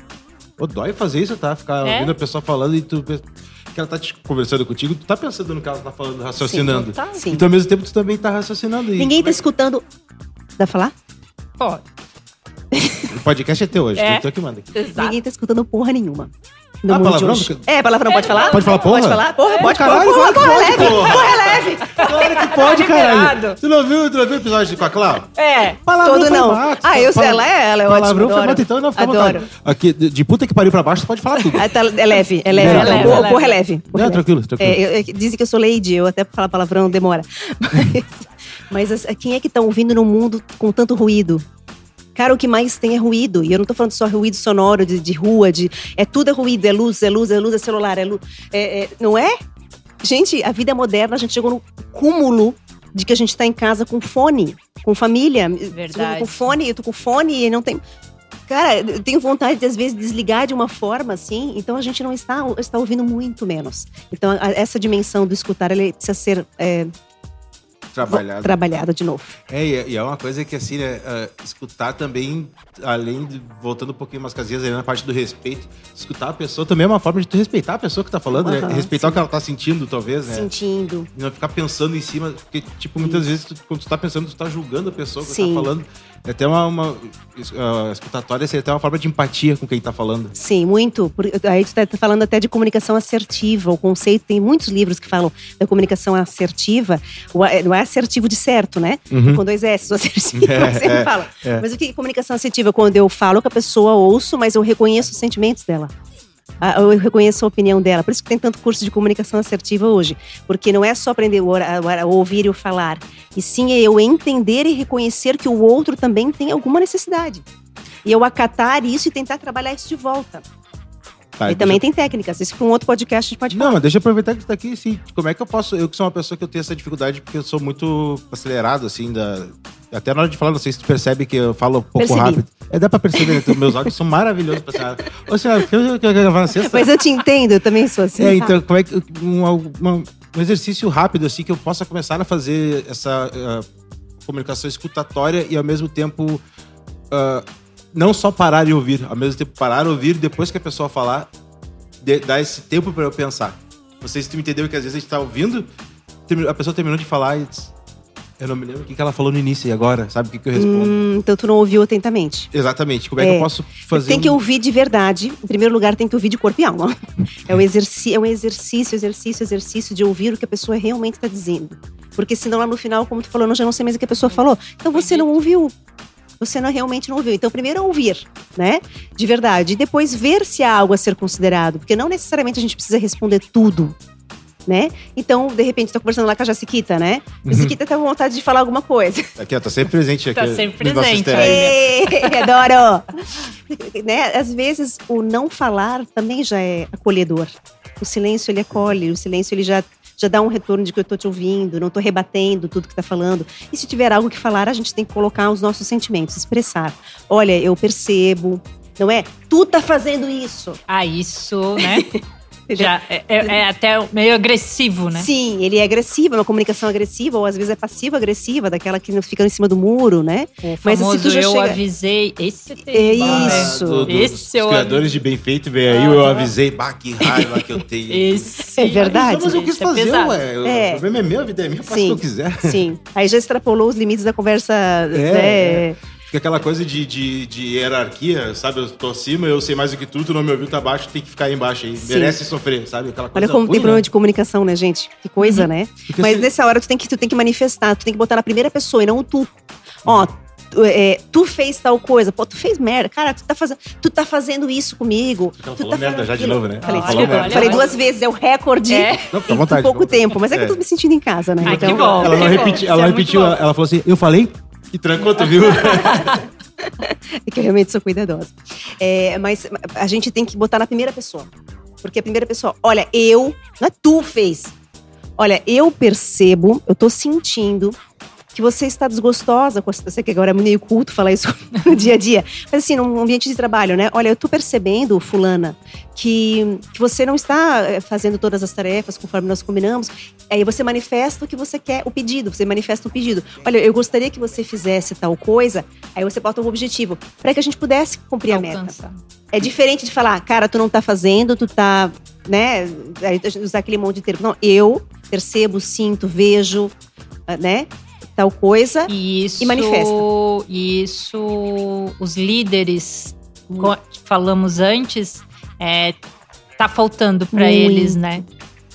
Pô, dói fazer isso, tá? Ficar é? ouvindo a pessoa falando e tu que ela tá te conversando contigo, tu tá pensando no que ela tá falando, raciocinando. Sim, tá. Sim. Então, ao mesmo tempo, tu também tá raciocinando. Ninguém tá é escutando. Dá pra falar? Pode. O podcast é teu hoje, é. tu que manda. Exato. Ninguém tá escutando porra nenhuma. No ah, palavrão? É, palavrão, pode falar? Pode falar porra? Pode falar? Porra, pode, caralho, porra, porra, porra, porra, leve, porra, leve. Claro que pode, caralho. Tu não viu, tu não viu o episódio com a Clau? É, palavrão todo não. Mato, ah, eu sei, ela é, ela é ótima, Palavrão foi mato, então não fica Adoro. Aqui, de puta que pariu pra baixo, tu pode falar tudo. É, tá, é leve, é leve. É leve, porra, é leve. Não, tranquilo, tranquilo. É, dizem que eu sou lady, eu até falar palavrão demora. Mas, mas quem é que tá ouvindo no mundo com tanto ruído? Cara, o que mais tem é ruído. E eu não tô falando só ruído sonoro de, de rua, de. É tudo é ruído, é luz, é luz, é luz, é celular, é luz. É, é, não é? Gente, a vida moderna, a gente chegou no cúmulo de que a gente tá em casa com fone. com família. Verdade. Com fone, eu tô com fone e não tem. Cara, eu tenho vontade de, às vezes, desligar de uma forma assim, então a gente não está, está ouvindo muito menos. Então, a, essa dimensão do escutar, ele precisa ser é, trabalhado. trabalhado de novo. É, e é uma coisa que, assim, né, uh, escutar também, além de, voltando um pouquinho umas casinhas ali na parte do respeito, escutar a pessoa também é uma forma de tu respeitar a pessoa que tá falando, uhum, né? Respeitar sim. o que ela tá sentindo, talvez, né? Sentindo. E não ficar pensando em cima, porque, tipo, muitas vezes, tu, quando tu tá pensando, tu tá julgando a pessoa que tá sim. tá falando. É até uma, uma uh, escutatória seria até uma forma de empatia com quem tá falando. Sim, muito. Aí tu tá falando até de comunicação assertiva, o conceito, tem muitos livros que falam da comunicação assertiva. Não é assertivo de certo, né? Uhum. Com dois S, o assertivo, é, sempre é, fala. É. Mas o que é comunicação assertiva? Quando eu falo com a pessoa, ouço, mas eu reconheço os sentimentos dela. Eu reconheço a opinião dela. Por isso que tem tanto curso de comunicação assertiva hoje. Porque não é só aprender a ouvir e o falar. E sim é eu entender e reconhecer que o outro também tem alguma necessidade. E eu acatar isso e tentar trabalhar isso de volta. Tá, e também tem técnicas. Isso para um outro podcast a gente pode falar. Não, mas deixa eu aproveitar que você tá aqui, assim, como é que eu posso. Eu que sou uma pessoa que eu tenho essa dificuldade, porque eu sou muito acelerado, assim, da. Até na hora de falar, não sei se tu percebe que eu falo um pouco Percebi. rápido. É, dá pra perceber, né? meus áudios são maravilhosos pra senhora. Ô, senhora, que eu quero gravar na sexta? Mas eu te entendo, eu também sou assim. É, então, como é que. Um, um, um exercício rápido, assim, que eu possa começar a fazer essa uh, comunicação escutatória e ao mesmo tempo. Uh, não só parar e ouvir, ao mesmo tempo parar, ouvir, depois que a pessoa falar, de, dar esse tempo para eu pensar. Vocês me entenderam que às vezes a gente tá ouvindo, a pessoa terminou de falar e diz, eu não me lembro o que ela falou no início e agora, sabe o que, que eu respondo? Hum, então tu não ouviu atentamente. Exatamente. Como é, é que eu é. posso fazer? Tem um... que ouvir de verdade. Em primeiro lugar, tem que ouvir de corpo e alma. É, um, exercício, é um exercício, exercício, exercício de ouvir o que a pessoa realmente está dizendo. Porque senão lá no final, como tu falou, eu já não sei mais o que a pessoa falou. Então você não ouviu você não, realmente não ouviu. Então, primeiro ouvir, né? De verdade. E depois ver se há algo a ser considerado. Porque não necessariamente a gente precisa responder tudo. Né? Então, de repente, estou conversando lá com a Jaciquita, né? A uhum. Jaciquita tá com vontade de falar alguma coisa. Aqui, ó, tá sempre presente aqui. Tá sempre presente. Ei, adoro! né? Às vezes, o não falar também já é acolhedor. O silêncio, ele acolhe. O silêncio, ele já já dá um retorno de que eu estou te ouvindo, não estou rebatendo tudo que está falando. E se tiver algo que falar, a gente tem que colocar os nossos sentimentos, expressar. Olha, eu percebo, não é? Tu tá fazendo isso. Ah, isso, né? Já é, é, é, até meio agressivo, né? Sim, ele é agressivo, é uma comunicação agressiva, ou às vezes é passiva-agressiva, daquela que fica em cima do muro, né? O Mas se tu já eu chega... avisei, esse tem É isso. Do, do, esse os criadores de bem feito, vem aí, ah, eu avisei, bah, que raiva que eu tenho. Esse. É verdade. Mas eu quis é fazer, é ué. É. O problema é meu, a vida é minha, eu faço o que eu quiser. Sim. Aí já extrapolou os limites da conversa, é, né? Fica aquela coisa de, de, de, hierarquia, sabe? Eu tô acima, eu sei mais do que tu, tu não me ouviu, tá abaixo, tem que ficar aí embaixo aí. Sim. Merece sofrer, sabe? Aquela coisa Olha como tem problema né? de comunicação, né, gente? Que coisa, uhum. né? Porque Mas se... nessa hora tu tem, que, tu tem que manifestar, tu tem que botar na primeira pessoa e não o tu. Ó, tu, é, tu fez tal coisa, pô, tu fez merda. Cara, tu tá, fazendo, tu tá fazendo isso comigo. Ela tu falou tá merda já de novo, né? Falei, ah, falei duas vezes, é o recorde é. Não, em vontade, pouco tempo. Mas é que eu tô me sentindo em casa, né? Ai, então, que bom. Ela, não repeti, ela é repetiu, ela falou assim, eu falei e trancou, tu viu? é que eu realmente sou cuidadosa. É, mas a gente tem que botar na primeira pessoa. Porque a primeira pessoa, olha, eu, não é tu fez. Olha, eu percebo, eu tô sentindo que você está desgostosa com a situação, que agora é meio culto falar isso no dia a dia, mas assim, num ambiente de trabalho, né? Olha, eu tô percebendo, fulana, que, que você não está eh, fazendo todas as tarefas conforme nós combinamos. Aí você manifesta o que você quer, o pedido, você manifesta o pedido. Olha, eu gostaria que você fizesse tal coisa, aí você bota um objetivo, para que a gente pudesse cumprir Alcança. a meta. É diferente de falar, cara, tu não tá fazendo, tu tá, né? Usar aquele monte de termo. Não, eu percebo, sinto, vejo, né? Tal coisa isso, e manifesta. Isso, os líderes, hum. falamos antes, é, tá faltando para eles, né?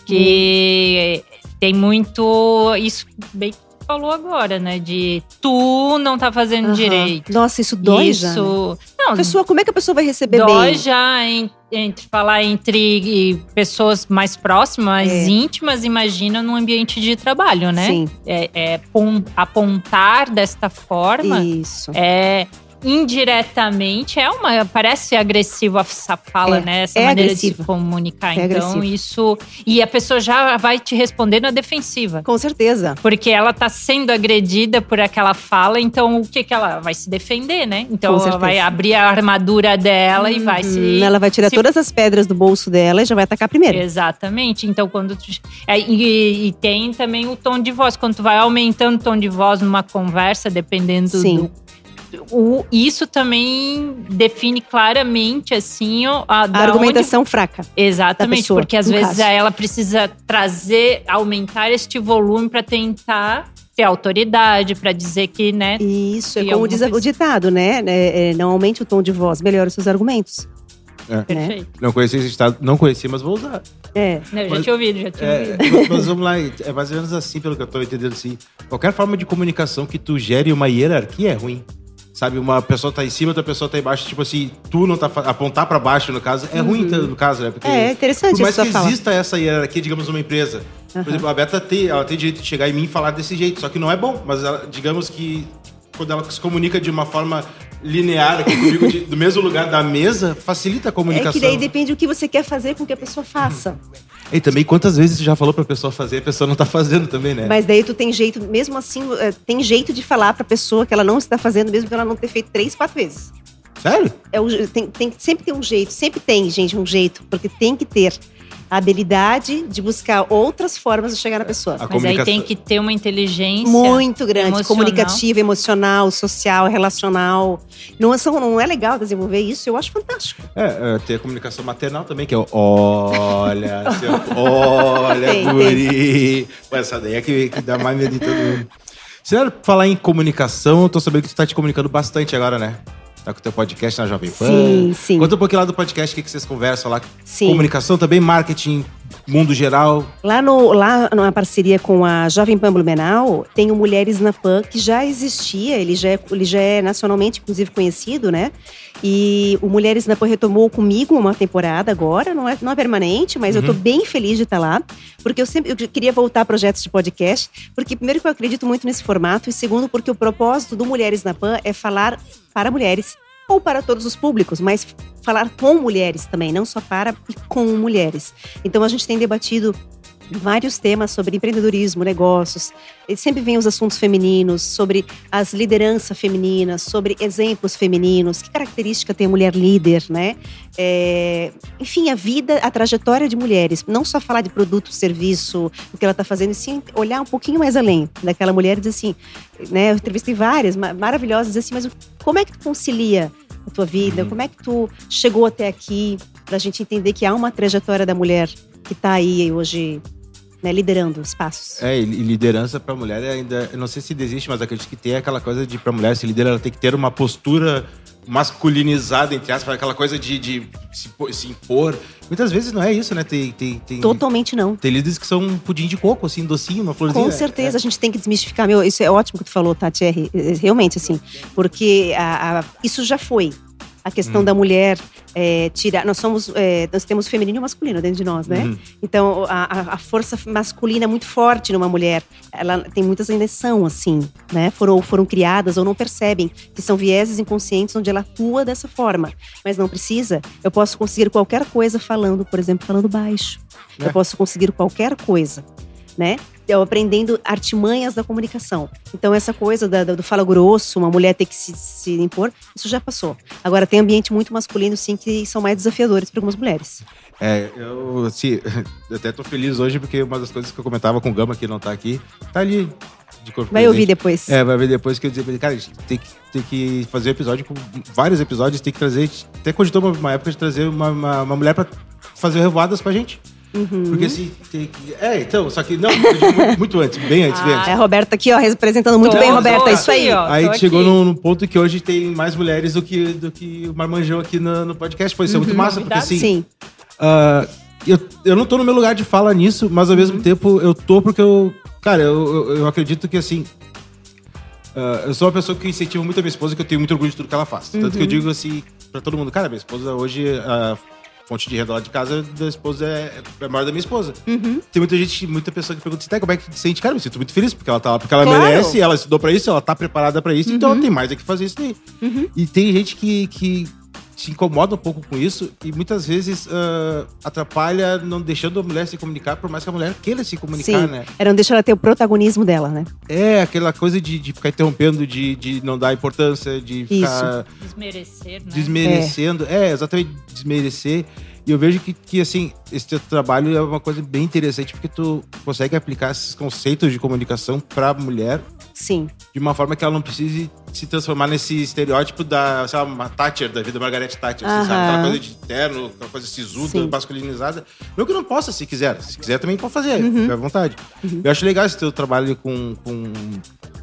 Que hum. tem muito isso bem falou agora, né? De tu não tá fazendo uhum. direito. Nossa, isso dói isso... já. Né? Não, pessoa, como é que a pessoa vai receber dói bem? já em, entre falar entre pessoas mais próximas, é. íntimas, imagina num ambiente de trabalho, né? Sim. É, é apontar desta forma. Isso. É indiretamente é uma parece agressivo essa fala, É, né? Essa é maneira de se comunicar. É então isso e a pessoa já vai te responder na defensiva. Com certeza. Porque ela tá sendo agredida por aquela fala, então o que que ela vai se defender, né? Então Com ela certeza. vai abrir a armadura dela e vai se Hum, ela vai tirar se todas as pedras do bolso dela e já vai atacar primeiro. Exatamente. Então, quando tu, é, e, e tem também o tom de voz. Quando tu vai aumentando o tom de voz numa conversa, dependendo Sim. do. O, isso também define claramente, assim, a, A argumentação fraca. onde- Exatamente, da pessoa, porque às vezes caso. ela precisa trazer, aumentar este volume para tentar ter autoridade, para dizer que, né? Isso, é como diz o ditado, né? É, é, não aumente o tom de voz, melhore os seus argumentos. Perfeito. Não conheci esse estado, não conheci, mas vou usar. É. Não, eu já Mas- tinha ouvido, já tinha É, ouvido. mas- vamos lá, é mais ou menos assim, pelo que eu tô entendendo assim. Qualquer forma de comunicação que tu gere uma hierarquia é ruim. Sabe, uma pessoa tá em cima, outra pessoa tá embaixo, tipo assim, tu não tá apontar pra baixo no caso, é ruim no caso, né? Porque É interessante por mais que fala. exista essa hierarquia, digamos, numa empresa. Por Aham. exemplo, a Beta tem, ela tem direito de chegar em mim e falar desse jeito, só que não é bom, mas ela- digamos que quando ela se comunica de uma forma linear aqui comigo, de- do mesmo lugar da mesa, facilita a É comunicação. que daí depende do que você quer fazer com que a pessoa faça. E também quantas vezes tu já falou pra pessoa fazer, a pessoa não tá fazendo também, né? Mas daí tu tem jeito, mesmo assim, é, tem jeito de falar pra pessoa que ela não está fazendo, mesmo que ela não ter feito três, quatro vezes. Sério? É tem, tem, sempre tem um jeito, sempre tem, gente, um jeito, porque tem que ter a habilidade de buscar outras formas de chegar na pessoa. A Mas aí tem que ter uma inteligência. Muito grande, emocional. comunicativa, emocional, social, relacional. Não é, só- não é legal desenvolver isso, eu acho fantástico. É, é, tem a comunicação maternal também, que é o olha, seu, olha, Tem, guri. Pô, essa daí é que, que dá mais medo de todo mundo. Se era falar em comunicação, eu tô sabendo que tu tá te comunicando bastante agora, né? Tá com o teu podcast na Jovem Pan. Sim, sim. Conta um pouquinho lá do podcast, o que, que vocês conversam lá. Sim. Comunicação também, marketing, mundo geral. Lá, no, lá numa parceria com a Jovem Pan Blumenau, tem o Mulheres na Pan, que já existia, ele já, é, ele já é nacionalmente, inclusive, conhecido, né? E o Mulheres na Pan retomou comigo uma temporada agora, não é, não é permanente, mas eu tô bem feliz de estar lá, porque eu sempre eu queria voltar a projetos de podcast, porque primeiro que eu acredito muito nesse formato, e segundo porque o propósito do Mulheres na Pan é falar para mulheres, ou para todos os públicos, mas falar com mulheres também, não só para e com mulheres. Então a gente tem debatido vários temas sobre empreendedorismo, negócios. E sempre vem os assuntos femininos, sobre as lideranças femininas, sobre exemplos femininos, que característica tem a mulher líder, né? É, enfim, a vida, a trajetória de mulheres. Não só falar de produto, serviço, o que ela está fazendo, e sim olhar um pouquinho mais além daquela mulher e dizer assim, né? Eu entrevistei várias ma- maravilhosas, dizer assim, mas como é que tu concilia a tua vida? Como é que tu chegou até aqui? Pra gente entender que há uma trajetória da mulher que está aí hoje né, liderando espaços. É, e liderança pra mulher é ainda. Eu não sei se existe, mas acredito que tem aquela coisa de pra mulher se liderar, ela tem que ter uma postura masculinizada, entre aspas, aquela coisa de, de se, se impor. Muitas vezes não é isso, né? Tem, tem, tem, Totalmente não. tem líderes que são um pudim de coco, assim, docinho, uma florzinha. Com certeza, a gente tem que desmistificar. Meu, isso é ótimo que tu falou, Tati, é, é, realmente, assim, porque a- a- isso já foi. A questão da mulher é, tirar. Nós somos. é, nós temos feminino e masculino dentro de nós, né? Uhum. Então, a, a- força masculina é muito forte numa mulher. Ela tem muitas ainda são assim, né? Foram, foram criadas ou não percebem que são vieses inconscientes onde ela atua dessa forma. Mas não precisa. Eu posso conseguir qualquer coisa falando, por exemplo, falando baixo. É. Eu posso conseguir qualquer coisa, né? Eu aprendendo artimanhas da comunicação. Então, essa coisa da- do fala grosso, uma mulher ter que se, se impor, isso já passou. Agora, tem ambiente muito masculino, sim, que são mais desafiadores para algumas mulheres. É, eu, assim, eu até tô feliz hoje porque uma das coisas que eu comentava com o Gama, que não tá aqui, tá ali de corpo Vai presente. ouvir depois. É, vai ver depois que eu ele, cara, a gente tem que, tem que fazer episódio com vários episódios, tem que trazer. Até cogitou uma, uma época de trazer uma, uma, uma mulher pra fazer revoadas com a gente. Uhum. Porque assim, tem que. É, então, só que. Não, muito, muito antes, bem antes, bem antes. É, a Roberta aqui, ó, representando muito Tô, bem, tô Roberta. aqui, isso aí. ó. Aí tô chegou num, num ponto que hoje tem mais mulheres do que, do que o Marmanjão aqui no, no podcast. Pô, isso é muito massa, porque assim. Sim. Ah, eu, eu não tô no meu lugar de fala nisso, mas ao mesmo tempo eu tô porque eu. Cara, eu, eu, eu acredito que assim. ah, eu sou uma pessoa que incentiva muito a minha esposa, que eu tenho muito orgulho de tudo que ela faz. Tanto que eu digo assim pra todo mundo, cara, minha esposa hoje. ah, fonte de renda lá de casa da esposa é, é maior da minha esposa. Uhum. Tem muita gente, muita pessoa que pergunta assim, como é que tu sente? Cara, eu me sinto muito feliz, porque ela tá lá, porque ela claro. merece, ela estudou pra isso, ela tá preparada pra isso, uhum. então ela uhum. tem mais é que fazer isso daí. Uhum. E tem gente que, que se incomoda um pouco com isso e muitas vezes uh, atrapalha não deixando a mulher se comunicar, por mais que a mulher queira se comunicar, Sim. né? É não deixar ela ter o protagonismo dela, né? É, aquela coisa de, de ficar interrompendo, de, de não dar importância, de ficar. Isso. Desmerecer, né? Desmerecendo. É. é, exatamente, desmerecer. E eu vejo que, que, assim, esse teu trabalho é uma coisa bem interessante, porque tu consegue aplicar esses conceitos de comunicação para a mulher. Sim. De uma forma que ela não precise se transformar nesse estereótipo da, sei lá, uma Thatcher, da vida Margaret Thatcher, assim, sabe? Aquela coisa de terno, aquela coisa sisuda, Sim. masculinizada. Não que não possa, se quiser. Se quiser, também pode fazer, uhum. à vontade. Uhum. Eu acho legal esse teu trabalho com, com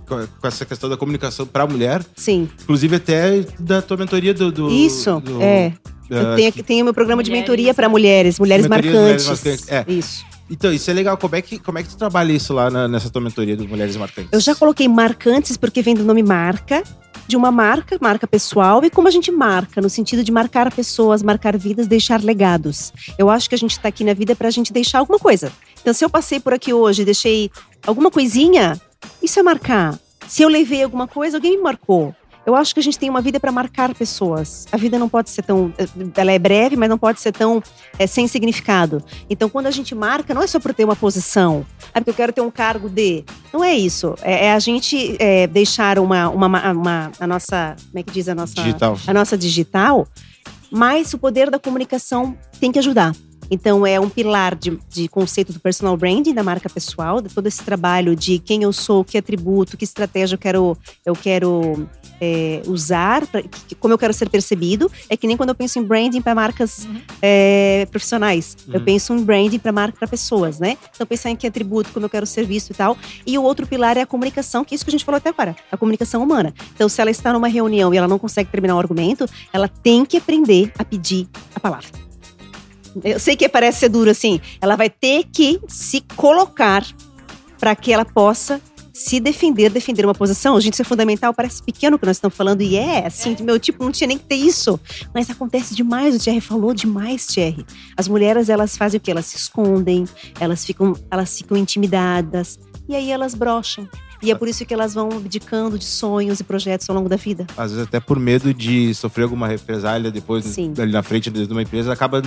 com essa questão da comunicação para a mulher. Sim. Inclusive até da tua mentoria do. do Isso, do, é. Eu tenho, que... tenho meu programa de mentoria para mulheres, mulheres marcantes. mulheres marcantes. É. Isso. Então, isso é legal. Como é que, como é que tu trabalha isso lá na, nessa tua mentoria do Mulheres Marcantes? Eu já coloquei marcantes porque vem do nome marca, de uma marca, marca pessoal, e como a gente marca, no sentido de marcar pessoas, marcar vidas, deixar legados. Eu acho que a gente está aqui na vida para a gente deixar alguma coisa. Então, se eu passei por aqui hoje e deixei alguma coisinha, isso é marcar. Se eu levei alguma coisa, alguém me marcou. Eu acho que a gente tem uma vida para marcar pessoas. A vida não pode ser tão. Ela é breve, mas não pode ser tão é, sem significado. Então, quando a gente marca, não é só por ter uma posição. É porque eu quero ter um cargo de. Não é isso. É, é a gente é, deixar uma, uma, uma, A nossa. Como é que diz a nossa. Digital. A nossa digital. Mas o poder da comunicação tem que ajudar. Então, é um pilar de, de, conceito do personal branding, da marca pessoal, de todo esse trabalho de quem eu sou, que atributo, que estratégia eu quero, eu quero é, usar, pra, que, como eu quero ser percebido. É que nem quando eu penso em branding para marcas uhum. é, profissionais. Uhum. Eu penso em branding para marca para pessoas, né? Então, pensar em que atributo, como eu quero ser visto e tal. E o outro pilar é a comunicação, que é isso que a gente falou até agora, a comunicação humana. Então, se ela está numa reunião e ela não consegue terminar o argumento, ela tem que aprender a pedir a palavra. Eu sei que parece ser duro assim. Ela vai ter que se colocar para que ela possa se defender, defender uma posição. Gente, isso é fundamental. Parece pequeno que nós estamos falando e é assim, meu tipo, não tinha nem que ter isso. Mas acontece demais. O Thierry falou demais, Thierry. As mulheres, elas fazem o quê? Elas se escondem, elas ficam, elas ficam intimidadas e aí elas brocham. E é por isso que elas vão abdicando de sonhos e projetos ao longo da vida. Às vezes até por medo de sofrer alguma represália depois Sim. ali na frente de uma empresa, acaba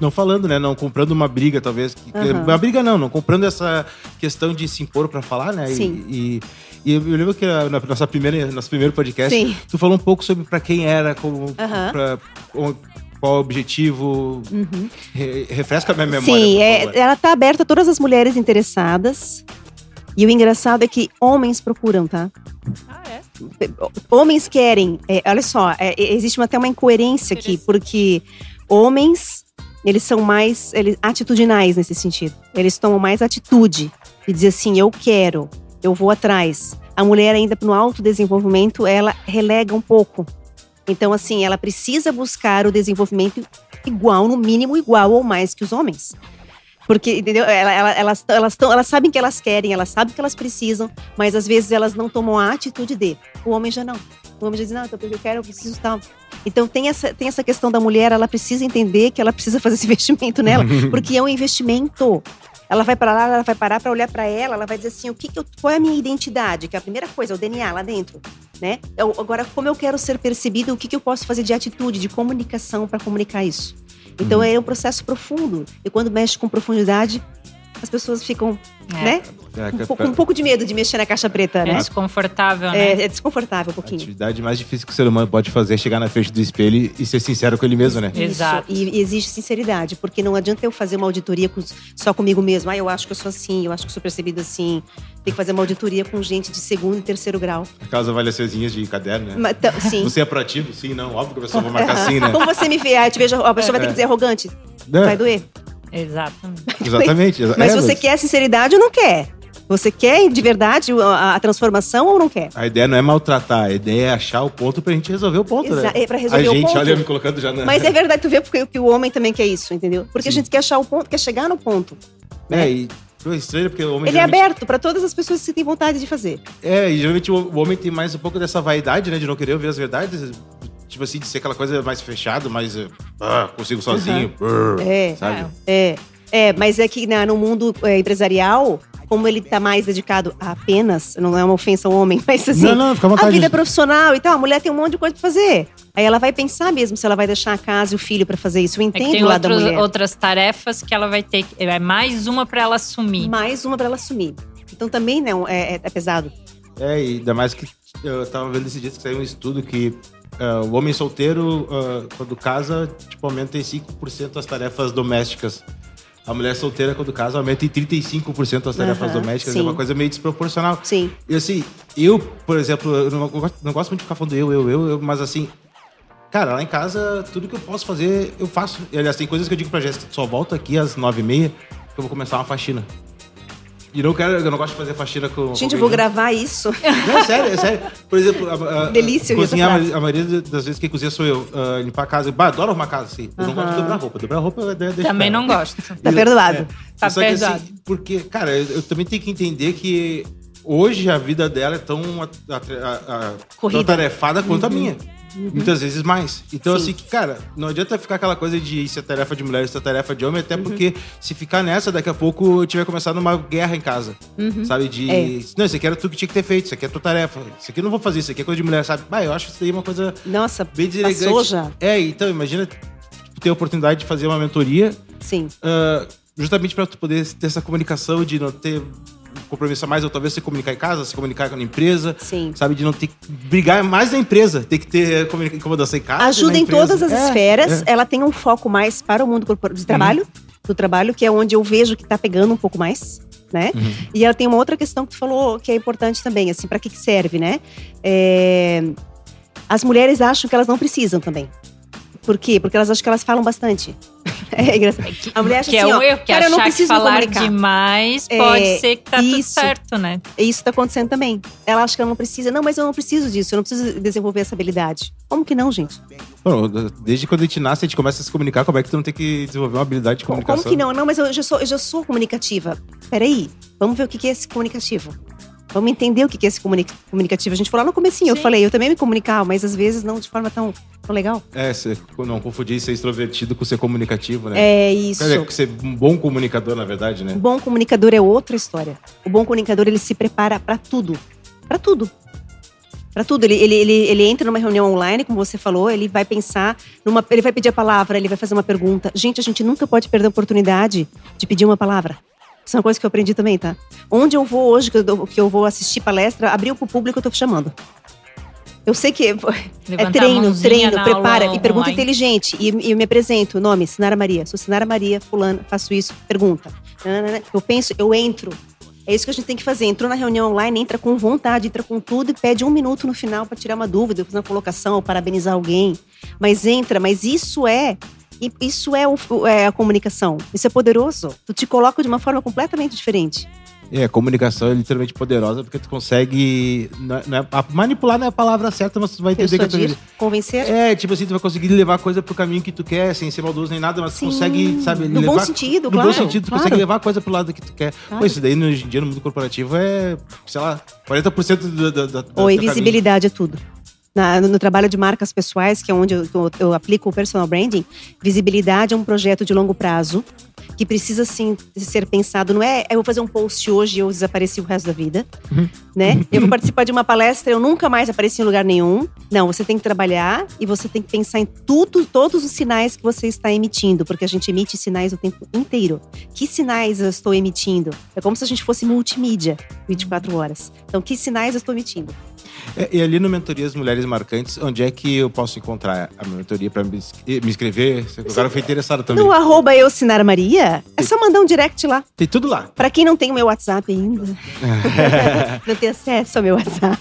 não falando, né? Não comprando uma briga, talvez. Uhum. Uma briga não, não comprando essa questão de se impor para falar, né? Sim. E, e, e, eu lembro que na nossa primeira, nosso primeiro podcast, Sim. tu falou um pouco sobre para quem era, como, uhum. pra, qual o objetivo. Uhum. Re, refresca a minha memória. Sim, é, ela está aberta a todas as mulheres interessadas. E o engraçado é que homens procuram, tá? Ah, é? Homens querem. É, olha só, é, existe até uma incoerência aqui, porque homens eles são mais eles, atitudinais nesse sentido. Eles tomam mais atitude e dizem assim: eu quero, eu vou atrás. A mulher, ainda no autodesenvolvimento, ela relega um pouco. Então, assim, ela precisa buscar o desenvolvimento igual, no mínimo igual ou mais que os homens. Porque, entendeu? Elas, elas, elas, elas sabem que elas querem, elas sabem que elas precisam, mas às vezes elas não tomam a atitude de. O homem já não. O homem já diz, não, então, eu quero, eu preciso tal. Então tem essa, tem essa questão da mulher, ela precisa entender que ela precisa fazer esse investimento nela, porque é um investimento. Ela vai para lá, ela vai parar para olhar para ela, ela vai dizer assim, o que, que eu, qual é a minha identidade? Que é a primeira coisa, o DNA lá dentro, né? Eu, agora, como eu quero ser percebido, o que, que eu posso fazer de atitude, de comunicação para comunicar isso? Então uhum. é um processo profundo. E quando mexe com profundidade, as pessoas ficam, é. né? É, com, com, um pouco de medo de mexer na caixa preta, né? É desconfortável, né? É, é desconfortável um pouquinho. A atividade mais difícil que o ser humano pode fazer é chegar na frente do espelho e ser sincero com ele mesmo, né? Exato. Isso. E exige sinceridade, porque não adianta eu fazer uma auditoria com, só comigo mesmo. Ah, eu acho que eu sou assim, eu acho que eu sou percebido assim. Tem que fazer uma auditoria com gente de segundo e terceiro grau. Aquelas avaliaçõezinhas de caderno, né? Mas, então, sim. Você é proativo? Sim, não. Óbvio que a pessoa vai marcar assim, né? Como você me vê, ah, te vejo, a pessoa vai ter que dizer arrogante. É. Vai doer. Exatamente. Exatamente. Mas é, você mas... quer sinceridade ou não quer? Você quer de verdade a, a, transformação ou não quer? A ideia não é maltratar, a ideia é achar o ponto pra gente resolver o ponto, Exa né? É pra resolver a o gente, ponto. olha, me colocando já na... Mas é verdade, tu vê porque que o homem também quer isso, entendeu? Porque Sim. a gente quer achar o ponto, quer chegar no ponto. É, né? e é estranho porque o homem. Ele é geralmente... é aberto para todas as pessoas que têm vontade de fazer. É, e geralmente o homem tem mais um pouco dessa vaidade, né? De não querer ouvir as verdades. Tipo assim, de ser aquela coisa mais fechada, mais ah, consigo sozinho, uhum. brrr, é, sabe? É, é, mas é que na, no mundo é, empresarial, como ele tá mais dedicado a apenas, não é uma ofensa ao homem, mas assim, não, não, fica a vida profissional e tal, a mulher tem um monte de coisa pra fazer. Aí ela vai pensar mesmo se ela vai deixar a casa e o filho para fazer isso. Eu entendo é que tem lá outros, da mulher. outras tarefas que ela vai ter, é mais uma para ela assumir. Mais uma para ela assumir. Então também né, é, é, é pesado. É, e ainda mais que eu tava vendo esse dia que saiu um estudo que uh, o homem solteiro, uh, quando casa, tipo, aumenta em 5% as tarefas domésticas. A mulher solteira, quando casa, aumenta em 35% as tarefas uhum, domésticas. Sim. É uma coisa meio desproporcional. Sim. E assim, eu, por exemplo, eu não, gosto, não gosto muito de ficar falando eu, eu, eu, eu, mas assim, cara, lá em casa, tudo que eu posso fazer, eu faço. E, aliás, tem coisas que eu digo pra Jéssica, só volto aqui às nove e meia, que eu vou começar uma faxina. E não quero, eu não gosto de fazer faxina com. Gente, eu vou gravar isso. Não, é sério, é sério. Por exemplo, a, a, Delícia, cozinhar, a maioria das vezes quem cozinha sou eu. Uh, limpar a casa. Bah, adoro arrumar a casa, assim. Eu não gosto de dobrar roupa. Dobrar roupa deixa Também não gosto. Tá perdoado. É. Tá Só perdoado. Que, assim, porque, cara, eu, eu, também tenho que entender que hoje a vida dela é tão, a, a, tão tarefada quanto uhum. a minha. Uhum. Muitas vezes mais. Então, Sim. assim, que, cara, não adianta ficar aquela coisa de isso é tarefa de mulher, isso é tarefa de homem, até uhum. porque se ficar nessa, daqui a pouco tiver começando uma guerra em casa. Uhum. Sabe? De. É. Não, isso aqui era tudo que tinha que ter feito, isso aqui é tua tarefa. Isso aqui eu não vou fazer, isso aqui é coisa de mulher, sabe? Bah, eu acho que isso aí é uma coisa. Nossa, bem deselegante. já. É, então, imagina tipo, ter a oportunidade de fazer uma mentoria. Sim. Uh, justamente para tu poder ter essa comunicação de não ter compromisso mais, ou talvez se comunicar em casa, se comunicar com a empresa. Sim. Sabe, de não ter que brigar mais na empresa, ter que ter incomodação em casa. Ajuda em todas as é, esferas. É. Ela tem um foco mais para o mundo de trabalho, uhum. do trabalho, que é onde eu vejo que está pegando um pouco mais. Né? Uhum. E ela tem uma outra questão que tu falou que é importante também, assim, para que, que serve, né? É... As mulheres acham que elas não precisam também. Por quê? Porque elas acham que elas falam bastante. É engraçado. A mulher acha que é assim, é um ó, erro, que cara, eu não preciso que falar demais pode é, ser que tá isso, tudo certo, né? Isso tá acontecendo também. Ela acha que ela não precisa. Não, mas eu não preciso disso. Eu não preciso desenvolver essa habilidade. Como que não, gente? Bom, desde quando a gente nasce, a gente começa a se comunicar. Como é que tu não tem que desenvolver uma habilidade de comunicação? Como que não? Não, mas eu já sou, eu já sou comunicativa. Peraí, vamos ver o que é esse comunicativo. Vamos entender o que é esse comunicativo. A gente falou lá no comecinho, Sim. eu falei, eu também me comunicava, mas às vezes não de forma tão, tão legal. É, você não confundir ser extrovertido com ser comunicativo, né? É isso. Quer dizer, ser um bom comunicador, na verdade, né? Um bom comunicador é outra história. O bom comunicador, ele se prepara para tudo. para tudo. Para tudo. Ele, ele, ele, ele entra numa reunião online, como você falou, ele vai pensar, numa, ele vai pedir a palavra, ele vai fazer uma pergunta. Gente, a gente nunca pode perder a oportunidade de pedir uma palavra. Isso é uma coisa que eu aprendi também, tá? Onde eu vou hoje, que eu, que eu vou assistir palestra, abriu pro público, eu tô chamando. Eu sei que é treino, treino, prepara e pergunta online. inteligente. E, e me apresento, nome, Sinara Maria. Sou Sinara Maria, fulano, faço isso, pergunta. Eu penso, eu entro. É isso que a gente tem que fazer. Entrou na reunião online, entra com vontade, entra com tudo e pede um minuto no final para tirar uma dúvida, fazer uma colocação, ou parabenizar alguém. Mas entra, mas isso é e isso é, o, é a comunicação. Isso é poderoso. Tu te coloca de uma forma completamente diferente. É, a comunicação é literalmente poderosa porque tu consegue. Não é, não é, manipular não é a palavra certa, mas tu vai entender que tu. Convencer? É, tipo assim, tu vai conseguir levar a coisa pro caminho que tu quer, sem ser maldoso nem nada, mas Sim. tu consegue, sabe, no levar. bom sentido, no claro. No bom sentido, tu claro. consegue levar a coisa pro lado que tu quer. Claro. Pô, isso daí hoje em dia no mundo corporativo é, sei lá, 40% da. da, da Oi, visibilidade é tudo na, no, trabalho de marcas pessoais, que é onde eu, eu, eu, aplico o personal branding, visibilidade é um projeto de longo prazo que precisa sim ser pensado. Não é eu vou fazer um post hoje e eu desapareci o resto da vida, uhum. né? Eu vou participar de uma palestra, eu nunca mais apareci em lugar nenhum. Não, você tem que trabalhar e você tem que pensar em tudo, todos os sinais que você está emitindo, porque a gente emite sinais o tempo inteiro. Que sinais eu estou emitindo? É como se a gente fosse multimídia 24 horas. Então, que sinais eu estou emitindo? É, e ali no Mentorias Mulheres Marcantes, onde é que eu posso encontrar a mentoria para me, me inscrever? Agora foi interessado também. No arroba eu, Sinara Maria, é só mandar um direct lá. Tem tudo lá. Para quem não tem o meu WhatsApp ainda, não tem acesso ao meu WhatsApp.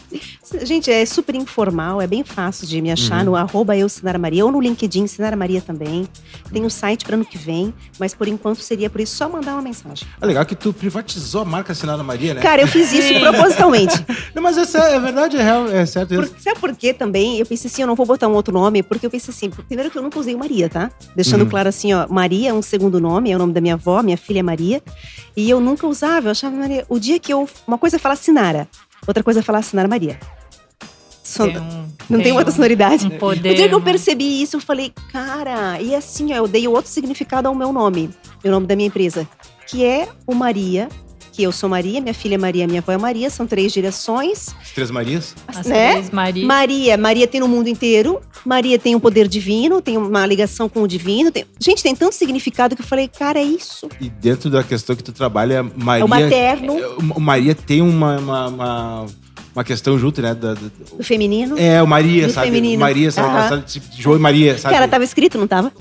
Gente, é super informal, é bem fácil de me achar uhum. no arroba eu, Sinara Maria, ou no LinkedIn, Sinara Maria também. Tem o um site para ano que vem, mas por enquanto seria por isso só mandar uma mensagem. É legal que tu privatizou a marca Sinara Maria, né? Cara, eu fiz isso propositalmente. não, mas é, é verdade, é real, é certo. Por, sabe por quê também? Eu pensei assim, eu não vou botar um outro nome, porque eu pensei assim, primeiro que eu nunca usei Maria, tá? Deixando uhum. claro assim, ó, Maria é um segundo nome, é o nome da minha avó, minha filha é Maria. E eu nunca usava, eu achava Maria. O dia que eu. Uma coisa é falar Sinara, outra coisa é falar Sinara Maria. Son... Tem um, não tem, tem outra sonoridade. Um poder, o dia que eu percebi isso, eu falei, cara, e assim, eu dei outro significado ao meu nome, o nome da minha empresa, que é o Maria que eu sou Maria, minha filha é Maria, minha avó é Maria, são três direções. As três Marias? As né? três Marias. Maria, Maria tem no mundo inteiro, Maria tem um poder divino, tem uma ligação com o divino. Tem... Gente, tem tanto significado que eu falei, cara, é isso. E dentro da questão que tu trabalha, Maria. É o materno. É, Maria tem uma, uma, uma uma questão junto, né? Da, do, do feminino. É, o Maria, sabe? Feminino. Maria, sabe? Uhum. João e Maria, sabe? Cara, tava escrito, não tava?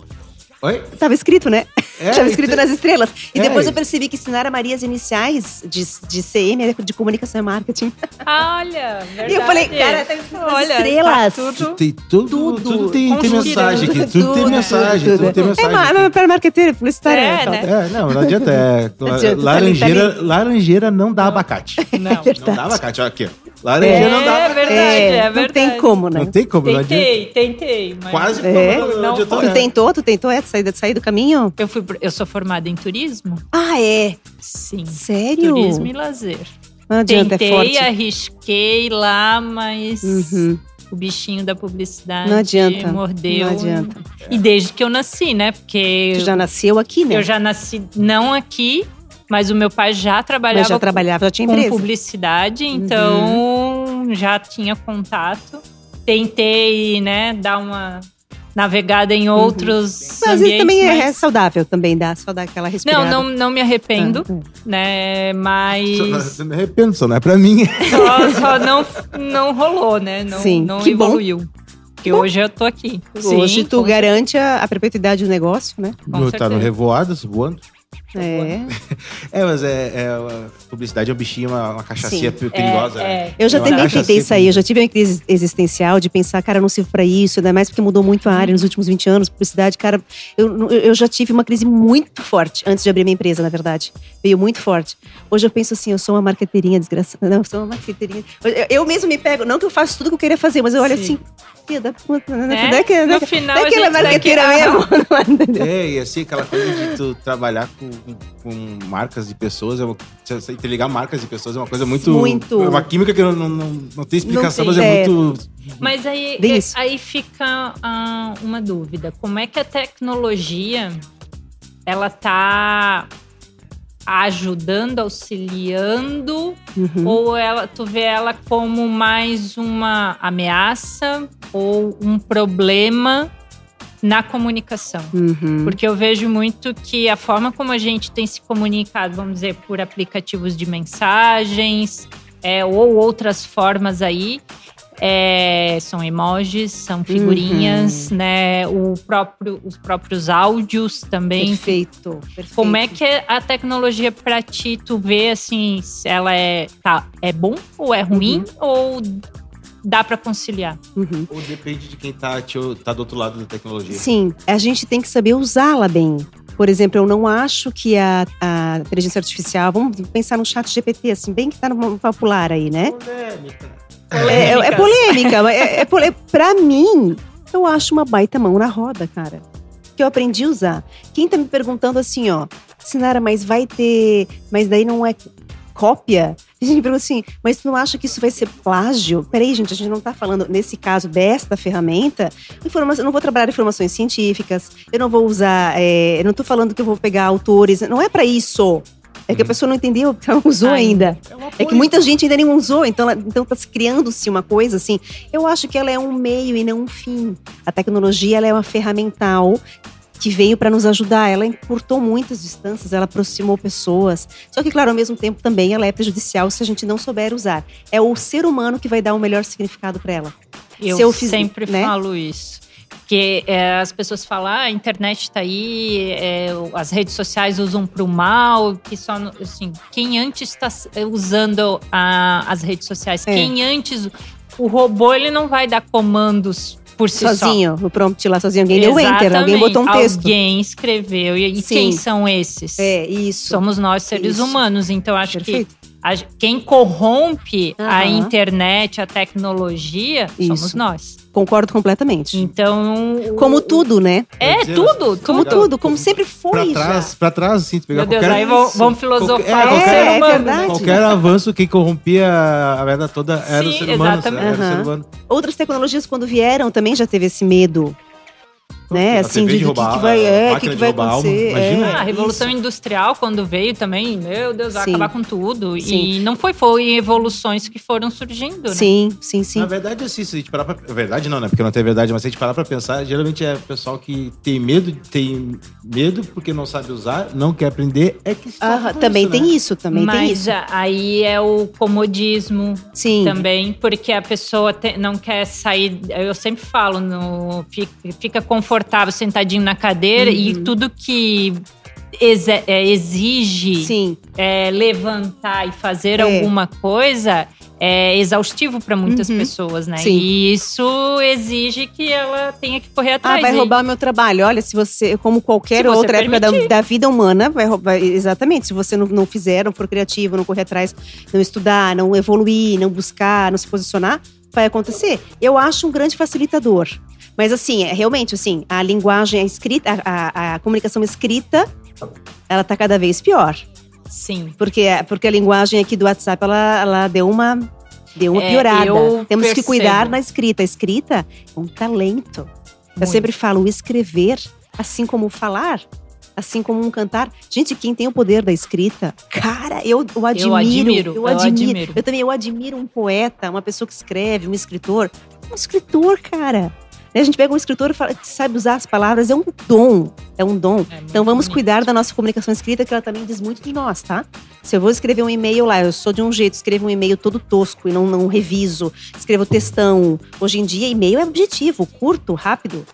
Oi? Tava escrito, né? É, Tava escrito nas estrelas. E é, depois eu percebi que Sinara Maria, as iniciais de, de CM de comunicação e marketing. Olha, verdade. E eu falei, cara, tá escrito nas Olha, estrelas. Tá tudo, tem tudo, tudo, tudo tem, tem mensagem aqui. Tudo, tudo tem mensagem, tudo, tudo tem mensagem. É, para marketeiro, publicitário. É, é, né? é, não, não adianta. É, não adianta, laranjeira, tá laranjeira não dá abacate. Não, é não dá abacate. Olha aqui, Laranjeira é, não dá. É verdade, é, é verdade. Não tem como, né? Não tem como, não Tentei, tentei. Mas Quase é. não, não, não Tu tentou? Tu tentou é, sair, sair do caminho? Eu, fui, eu sou formada em turismo. Ah, é? Sim. Sério? Turismo e lazer. Não adianta, Tentei, é forte. arrisquei lá, mas... Uhum. O bichinho da publicidade não adianta, mordeu. Não adianta. E desde que eu nasci, né? Porque. Tu já nasceu aqui, né? Eu já nasci, não aqui, mas o meu pai já trabalhava, Mas já trabalhava já tinha empresa. com publicidade, então uhum. Já tinha contato. Tentei, né, dar uma navegada em uhum. outros uhum. Mas vezes também é mas... é saudável também, dá só dar aquela respirada. Não, não, não me arrependo, ah, né, mas... Só, me arrependo, só não é pra mim. Só, só não, não rolou, né, não, Sim, não que evoluiu. Bom. Porque hoje eu tô aqui. Hoje Sim, tu com... garante a, a, perpetuidade do negócio, né? Com tá no Revoadas, voando. É. é, mas é, é publicidade é um bichinho, uma, uma cachaçinha perigosa. É, né? é. Eu já também tentei sair, eu já tive uma crise existencial de pensar, cara, eu não sirvo pra isso, ainda mais porque mudou muito a área nos últimos 20 anos, publicidade, cara, eu, eu já tive uma crise muito forte antes de abrir minha empresa, na verdade. Veio muito forte. Hoje eu penso assim, eu sou uma marqueteirinha desgraçada. Não, eu sou uma marqueteirinha. Eu, eu mesmo me pego, não que eu faço tudo que eu queria fazer, mas eu olho Sim. assim, filha da puta, né? É? Daquela, no final, daquela marqueteira mesmo. É, e assim, aquela coisa de tu trabalhar com, com marcas de pessoas, é uma, interligar marcas de pessoas é uma coisa muito. Muito. É uma química que não, não, não tem explicação, não tem, mas é, é, muito. Mas aí, é, aí fica uh, uma dúvida: como é que a tecnologia ela tá ajudando, auxiliando, uhum. ou ela, tu vê ela como mais uma ameaça ou um problema na comunicação. Uhum. Porque eu vejo muito que a forma como a gente tem se comunicado, vamos dizer, por aplicativos de mensagens, é, ou outras formas aí, é, são emojis, são figurinhas, uhum. né? O próprio, os próprios áudios também. Perfeito, perfeito. Como é que a tecnologia para ti, tu vê assim, se ela é, tá, é bom ou é ruim? Uhum. Ou dá para conciliar? Uhum. Ou depende de quem tá, tá do outro lado da tecnologia? Sim, a gente tem que saber usá-la bem. Por exemplo, eu não acho que a, a inteligência artificial, vamos pensar no chat GPT, assim, bem que tá no popular aí, né? Polêmica. É, é, polêmica, é, é polêmica. Pra mim, eu acho uma baita mão na roda, cara. Que eu aprendi a usar. Quem tá me perguntando assim, ó, Sinara, mas vai ter. Mas daí não é cópia? A gente pergunta assim, mas tu não acha que isso vai ser plágio? Peraí, gente, a gente não tá falando, nesse caso, desta ferramenta, informação, eu não vou trabalhar informações científicas, eu não vou usar, é, eu não tô falando que eu vou pegar autores, não é para isso. É que a uhum. pessoa não entendeu, ela não usou Ai, ainda. É, é, que muita gente ainda nem usou, então, ela, então tá criando-se uma coisa assim. Eu acho que ela é um meio e não um fim. A tecnologia ela é uma ferramental que veio para nos ajudar. Ela encurtou muitas distâncias, ela aproximou pessoas. Só que, claro, ao mesmo tempo também ela é prejudicial se a gente não souber usar. É o ser humano que vai dar o melhor significado para ela. Eu, eu fiz, sempre né? falo isso. Porque é, as pessoas falam, ah, a internet está aí, é, as redes sociais usam para o mal, que só, assim, quem antes está usando a, as redes sociais, é. quem antes, o robô ele não vai dar comandos por si sozinho, só. o prompt lá sozinho. Alguém deu enter, alguém botou um texto. Alguém escreveu. E, e quem são esses? É, isso. Somos nós, seres isso. humanos. Então, acho Perfeito. que a, quem corrompe uhum. a internet, a tecnologia, Isso. somos nós. Concordo completamente. Então. Como tudo, né? É, tudo, Como tudo, como sempre foi. Pra trás, já. pra trás, assim, pegar Meu Deus, qualquer, aí vamos, vamos filosofar. Qualquer, é, é, é verdade. Qualquer avanço que corrompia a verdade toda era Sim, o ser humano. Exatamente. Era uhum. o ser humano. Outras tecnologias, quando vieram, também já teve esse medo né? Assim, de, de roubar, que, que vai, é, que, que vai acontecer. Imagina. É, a Revolução isso. Industrial, quando veio também, meu Deus, vai sim. acabar com tudo. Sim. E não foi, foi evoluções que foram surgindo, né? Sim, sim, sim. Na verdade, assim, se a gente parar pra... Verdade não, né? Porque não tem verdade, mas se a gente parar pra pensar, geralmente é o pessoal que tem medo, tem medo porque não sabe usar, não quer aprender, é que ah, Também isso, tem né? isso, também mas tem isso. aí é o comodismo sim. também, porque a pessoa te, não quer sair... Eu sempre falo, no, fica, fica confortável confortável sentadinho na cadeira uhum. e tudo que é, exige é, levantar e fazer é. alguma coisa é exaustivo para muitas uhum. pessoas, né? Sim. E isso exige que ela tenha que correr atrás. Ah, vai roubar o meu trabalho. Olha, se você, como qualquer outra época da, da, vida humana, vai roubar. Exatamente. Se você não, não fizer, não for criativo, não correr atrás, não estudar, não evoluir, não buscar, não se posicionar, vai acontecer. Eu acho um grande facilitador. Mas assim, é, realmente, assim, a linguagem, a escrita, a, a, a comunicação escrita, ela tá cada vez pior. Sim. Porque, porque a linguagem aqui do WhatsApp, ela, ela deu uma deu uma é, piorada. Temos percebo. que cuidar da escrita. A escrita é um talento. Muito. Eu sempre falo, o escrever, assim como falar, assim como um cantar. Gente, quem tem o poder da escrita, cara, eu, admiro. Eu admiro. Eu, admiro. eu admiro. Eu também eu admiro um poeta, uma pessoa que escreve, um escritor. Um escritor, cara. A gente pega um escritor que sabe usar as palavras, é um dom. É um dom. É então vamos bonito. cuidar da nossa comunicação escrita, que ela também diz muito de nós, tá? Se eu vou escrever um e-mail lá, eu sou de um jeito, escrevo um e-mail todo tosco e não, não reviso, escrevo textão. Hoje em dia, e-mail é objetivo, curto, rápido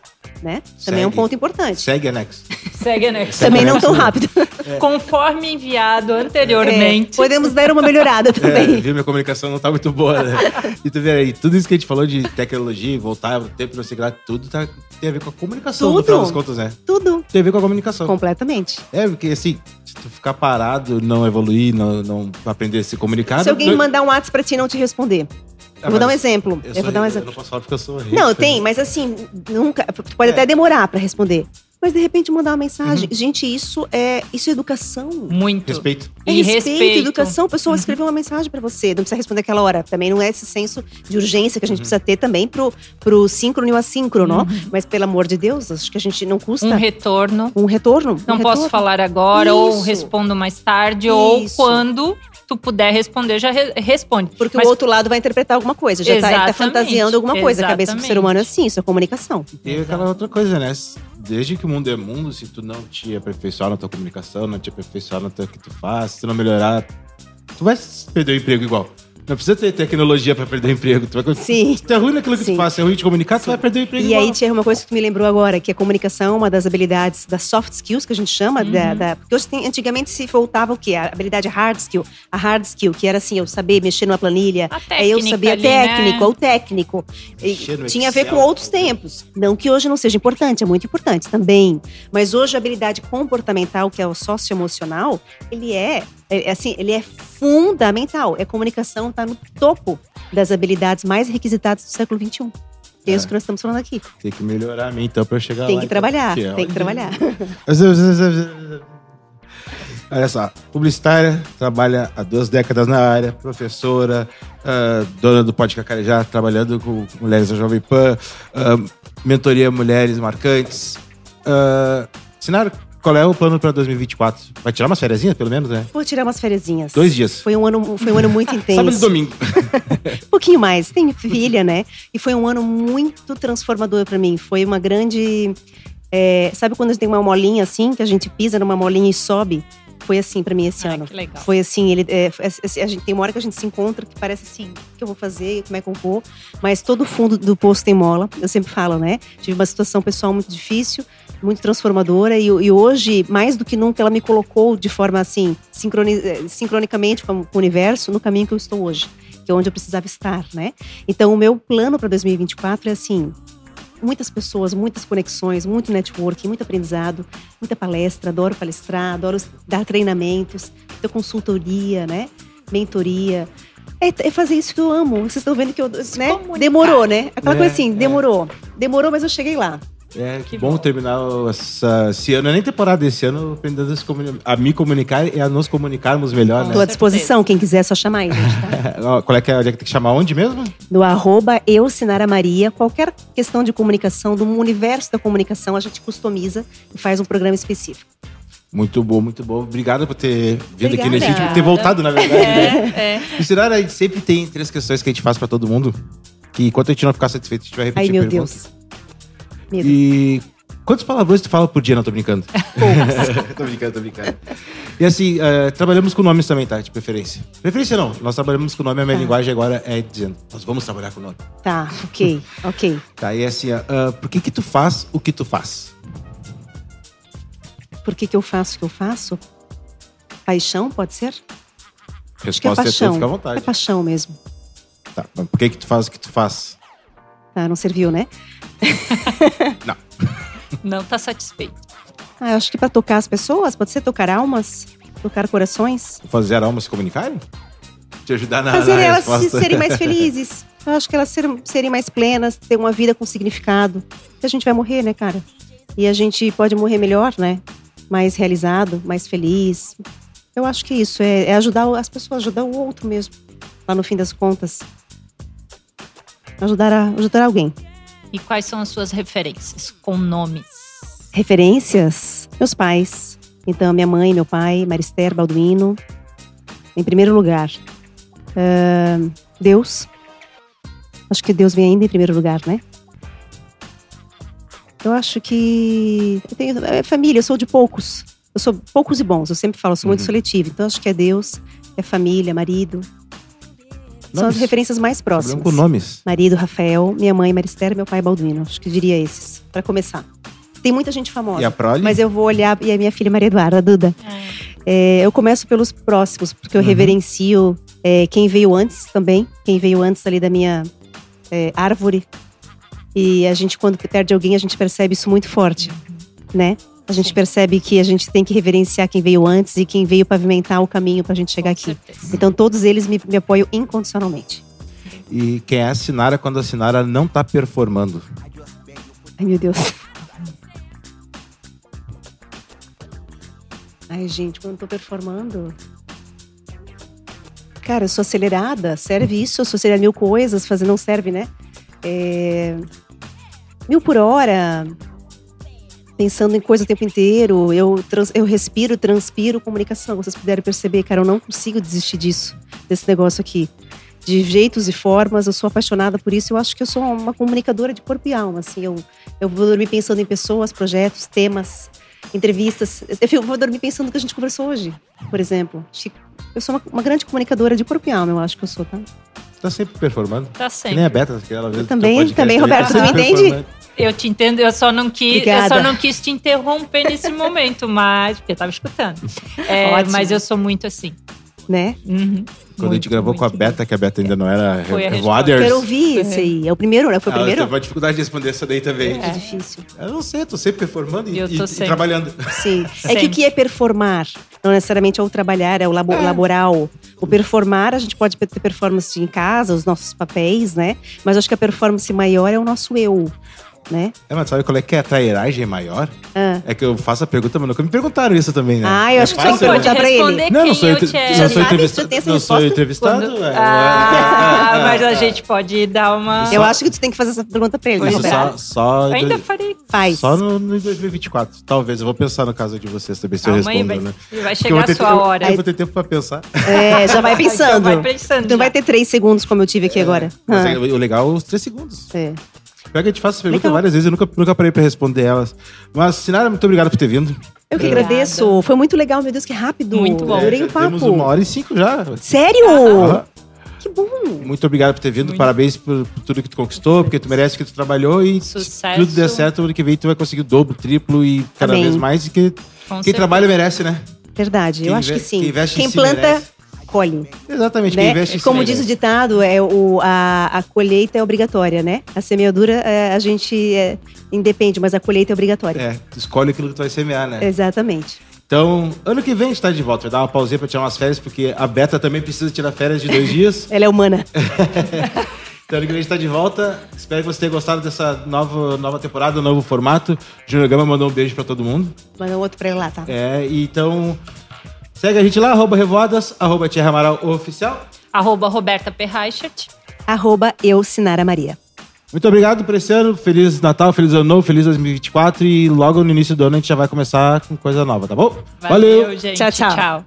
né? Segue. Também é um ponto importante. Segue anexo. Segue anexo. Também não tão rápido. É. Conforme enviado anteriormente. É, podemos dar uma melhorada é, também. É, viu? Minha comunicação não tá muito boa, né? E tu vê aí, tudo isso que a gente falou de tecnologia, voltar, o tempo, não sei lá, tudo tá, tem a ver com a comunicação, tudo. no final das contas, né? Tudo. Tem a ver com a comunicação. Completamente. É, porque assim, se tu ficar parado, não evoluir, não, não aprender a se comunicar. Se alguém não... mandar um WhatsApp pra ti e não te responder. Ah, eu vou dar um exemplo. Eu, eu vou dar um exemplo. Eu não posso falar porque eu sou rico. Não, tem, mas assim, nunca. Pode é. até demorar para responder. Mas de repente mandar uma mensagem. Uhum. Gente, isso é isso é educação. Muito. Respeito. É e respeito, respeito, educação. A pessoa uhum. escreveu uma mensagem para você. Não precisa responder aquela hora. Também não é esse senso de urgência que a gente uhum. precisa ter também pro, pro síncrono e o assíncrono. Uhum. Mas pelo amor de Deus, acho que a gente não custa. Um retorno. Um retorno. Não um posso retorno. falar agora, isso. ou respondo mais tarde, isso. ou quando tu puder responder, já re responde. Porque Mas... o outro lado vai interpretar alguma coisa, já tá, tá fantasiando alguma coisa. Exatamente. A cabeça do ser humano é assim, isso é comunicação. E aquela outra coisa, né? Desde que o mundo é mundo, se tu não te aperfeiçoar na tua comunicação, não te aperfeiçoar no que tu faz, se tu não melhorar, tu vai perder o emprego igual. Não precisa ter tecnologia para perder o emprego. Tu vai, Sim. Se tu é ruim naquilo que Sim. tu faz, se é ruim de comunicar, Sim. tu vai perder o emprego. E igual. aí, tinha uma coisa que tu me lembrou agora, que a comunicação é uma das habilidades das soft skills, que a gente chama. Uhum. Da, da, porque hoje tem, antigamente se voltava o quê? A habilidade hard skill. A hard skill, que era assim, eu saber mexer numa planilha. A técnica, eu sabia ali, técnico, né? ou técnico. tinha a ver com outros tempos. Não que hoje não seja importante, é muito importante também. Mas hoje a habilidade comportamental, que é o socioemocional, ele é é, assim, ele é fundamental. É comunicação, está no topo das habilidades mais requisitadas do século XXI. É, é isso que nós estamos falando aqui. Tem que melhorar a mim, então, para eu chegar tem lá. Que trabalhar, então, tem que trabalhar, tem que trabalhar. Olha só, publicitária, trabalha há duas décadas na área, professora, uh, dona do Pode Cacarejá, trabalhando com mulheres da Jovem Pan, uh, mentoria mulheres marcantes. Uh, qual é o plano para 2024? Vai tirar umas férias, pelo menos, né? Vou tirar umas férias. Dois dias. Foi um ano, foi um ano muito intenso. Sábado e domingo. um pouquinho mais. Tem filha, né? E foi um ano muito transformador para mim. Foi uma grande. É, sabe quando tem uma molinha assim, que a gente pisa numa molinha e sobe? Foi assim para mim esse Ai, ano. Que legal. Foi assim, ele, é, a gente tem uma hora que a gente se encontra que parece assim, o que eu vou fazer, como é que eu vou, mas todo o fundo do poço tem mola. Eu sempre falo, né? Tive uma situação pessoal muito difícil, muito transformadora e, e, hoje, mais do que nunca, ela me colocou de forma assim, sincroni, eh, sincronicamente com o universo, no caminho que eu estou hoje, que é onde eu precisava estar, né? Então, o meu plano para 2024 é assim, muitas pessoas, muitas conexões, muito networking, muito aprendizado, muita palestra, adoro palestrar, adoro dar treinamentos, ter consultoria, né? mentoria. É, é, fazer isso que eu amo. Vocês estão vendo que eu. Né? Demorou, né? Aquela é, coisa assim, é. demorou. Demorou, mas eu cheguei lá. É, que bom, bom, terminar essa, esse ano. Não é nem temporada esse ano, aprendendo a, a me comunicar e a nos comunicarmos melhor, Estou né? à disposição, quem quiser é só chamar aí, gente, tá? Qual é que é, onde é que tem que chamar? Onde mesmo? No arroba eu, Sinara Maria. Qualquer questão de comunicação, do universo da comunicação, a gente customiza e faz um programa específico. Muito bom, muito bom. Obrigado por ter vindo Obrigada. aqui nesse último, ter voltado, na verdade. É, né? é. Sinara, a gente sempre tem três questões que a gente faz para todo mundo. Que enquanto a gente não ficar satisfeito, a gente vai repetir Ai, meu Deus. Medo. E quantos palavrões tu fala por dia? Não, tô brincando. tô brincando, tô brincando. E assim, uh, trabalhamos com nomes também, tá? De preferência. Preferência não, nós trabalhamos com nome, a minha tá. linguagem agora é dizendo, nós vamos trabalhar com nome. Tá, ok, ok. Tá, e assim, uh, por que que tu faz o que tu faz? Por que que eu faço o que eu faço? Paixão, pode ser? Resposta Acho que é paixão. É fica à vontade. É paixão mesmo. Tá, mas por que que tu faz o que tu faz? Tá, não serviu, né? Não. Não tá satisfeito. Ah, eu acho que para tocar as pessoas, pode ser tocar almas, tocar corações. Fazer almas se comunicarem? Te ajudar na Fazer na elas resposta. serem mais felizes. Eu acho que elas serem, serem mais plenas, ter uma vida com significado. a gente vai morrer, né, cara? E a gente pode morrer melhor, né? Mais realizado, mais feliz. Eu acho que isso é, é ajudar as pessoas, ajudar o outro mesmo. Lá no fim das contas. Ajudar, a, ajudar alguém. E quais são as suas referências com nomes? Referências? Meus pais. Então, minha mãe, meu pai, Marister Balduino. Em primeiro lugar. Uh, Deus. Acho que Deus vem ainda em primeiro lugar, né? Eu acho que. Eu tenho, é família, eu sou de poucos. Eu sou poucos e bons, eu sempre falo, eu sou muito uhum. seletivo. Então, acho que é Deus, é família, marido, são as referências mais próximas. Com nomes. Marido, Rafael, minha mãe, Maristela, meu pai, Balduino. Acho que diria esses, para começar. Tem muita gente famosa. E a prole? Mas eu vou olhar, e a minha filha Maria Eduarda, a Duda. É. É, eu começo pelos próximos, porque eu uhum. reverencio é, quem veio antes também. Quem veio antes ali da minha é, árvore. E a gente, quando perde alguém, a gente percebe isso muito forte, uhum. né? A gente Sim. percebe que a gente tem que reverenciar quem veio antes e quem veio pavimentar o caminho para a gente chegar Com aqui. Certeza. Então, todos eles me, me apoiam incondicionalmente. E quem é a Sinara quando a Sinara não está performando? Ai, meu Deus. Ai, gente, quando eu tô performando. Cara, eu sou acelerada, serve isso, eu sou acelerada mil coisas, fazer não serve, né? É... Mil por hora, pensando em coisa o tempo inteiro. Eu, trans, eu respiro, transpiro comunicação. Vocês puderem perceber, cara, eu não consigo desistir disso, desse negócio aqui. De jeitos e formas, eu sou apaixonada por isso. Eu acho que eu sou uma comunicadora de corpo e alma. Assim, eu, eu vou dormir pensando em pessoas, projetos, temas, entrevistas. Eu vou dormir pensando no que a gente conversou hoje, por exemplo. Eu sou uma, uma grande comunicadora de corpo e alma, eu acho que eu sou, tá? Tá sempre performando. Tá sempre. Que nem a Beta, que ela vê também, também, Roberto, tá tu me entende? Eu te entendo, eu só não quis, eu só não quis te interromper nesse momento, mas porque eu tava escutando. É, mas eu sou muito assim. Né? Uhum. Quando muito, a gente gravou com a Beta, que a Beta ainda não era Revoaders. Eu quero ouvir esse aí. É o primeiro, né? Foi o ah, primeiro? Eu teve uma dificuldade de responder essa daí também. É, é difícil. Eu não sei, tô sempre performando e, e, sempre. e trabalhando. Sim. é que o que é performar? Não necessariamente é o trabalhar, é o labo, é. laboral. O performar, a gente pode ter performance em casa, os nossos papéis, né? Mas acho que a performance maior é o nosso eu né? É, mas sabe qual é que é a trairagem maior? Ah. É que eu faço a pergunta, mas nunca me perguntaram isso também, né? Ah, eu é acho que você pode perguntar pra ele. Não, não sou, eu te... não sou, entrevista... não sou entrevistado. Quando... É. Ah, mas a gente pode dar uma... Eu acho que tu tem que fazer essa pergunta pra ele, né, só, só eu ainda farei. Faz. Só no, no 2024, talvez. Eu vou pensar no caso de vocês também, se eu respondo, vai, né? Vai chegar a sua hora. Eu vou ter tempo pra pensar. É, já vai pensando. já vai pensando. Tu vai ter três segundos, como eu tive aqui agora. Mas é, o legal é os três segundos. É. Pior que a gente faz essa pergunta Legal. várias vezes, eu nunca, nunca parei pra responder elas. Mas, Sinara, muito obrigado por ter vindo. Eu que agradeço. Foi muito legal, meu Deus, que rápido. Muito bom. Adorei o papo. Temos uma hora e cinco já. Sério? Ah, que bom. Muito obrigado por ter vindo. Muito. Parabéns por, por, tudo que tu conquistou, porque tu merece que tu trabalhou e Sucesso. se tudo der certo, ano que vem tu vai conseguir o dobro, triplo e cada Amém. vez mais. E que quem certeza. trabalha merece, né? Verdade, quem eu acho que sim. Quem, quem planta, merece colhe. Exatamente, né? quem investe Como diz o ditado, é o, a, a colheita é obrigatória, né? A semeadura é, a gente é, independe, mas a colheita é obrigatória. É, tu escolhe aquilo que tu vai semear, né? Exatamente. Então, ano que vem a gente tá de volta. Vai dar uma pausinha pra tirar umas férias, porque a Beta também precisa tirar férias de dois dias. Ela é humana. então, ano que vem a gente tá de volta. Espero que você tenha gostado dessa nova, nova temporada, novo formato. Júnior Gama mandou um beijo pra todo mundo. Mandou outro pra ele lá, tá? É, então... Segue a gente lá, arroba Revoadas, arroba Tia Amaral Oficial. Arroba Roberta Perreichert. Arroba eu, Sinara Maria. Muito obrigado por esse ano. Feliz Natal, feliz ano novo, feliz 2024. E logo no início do ano a gente já vai começar com coisa nova, tá bom? Valeu, Valeu. gente. Tchau, tchau. tchau.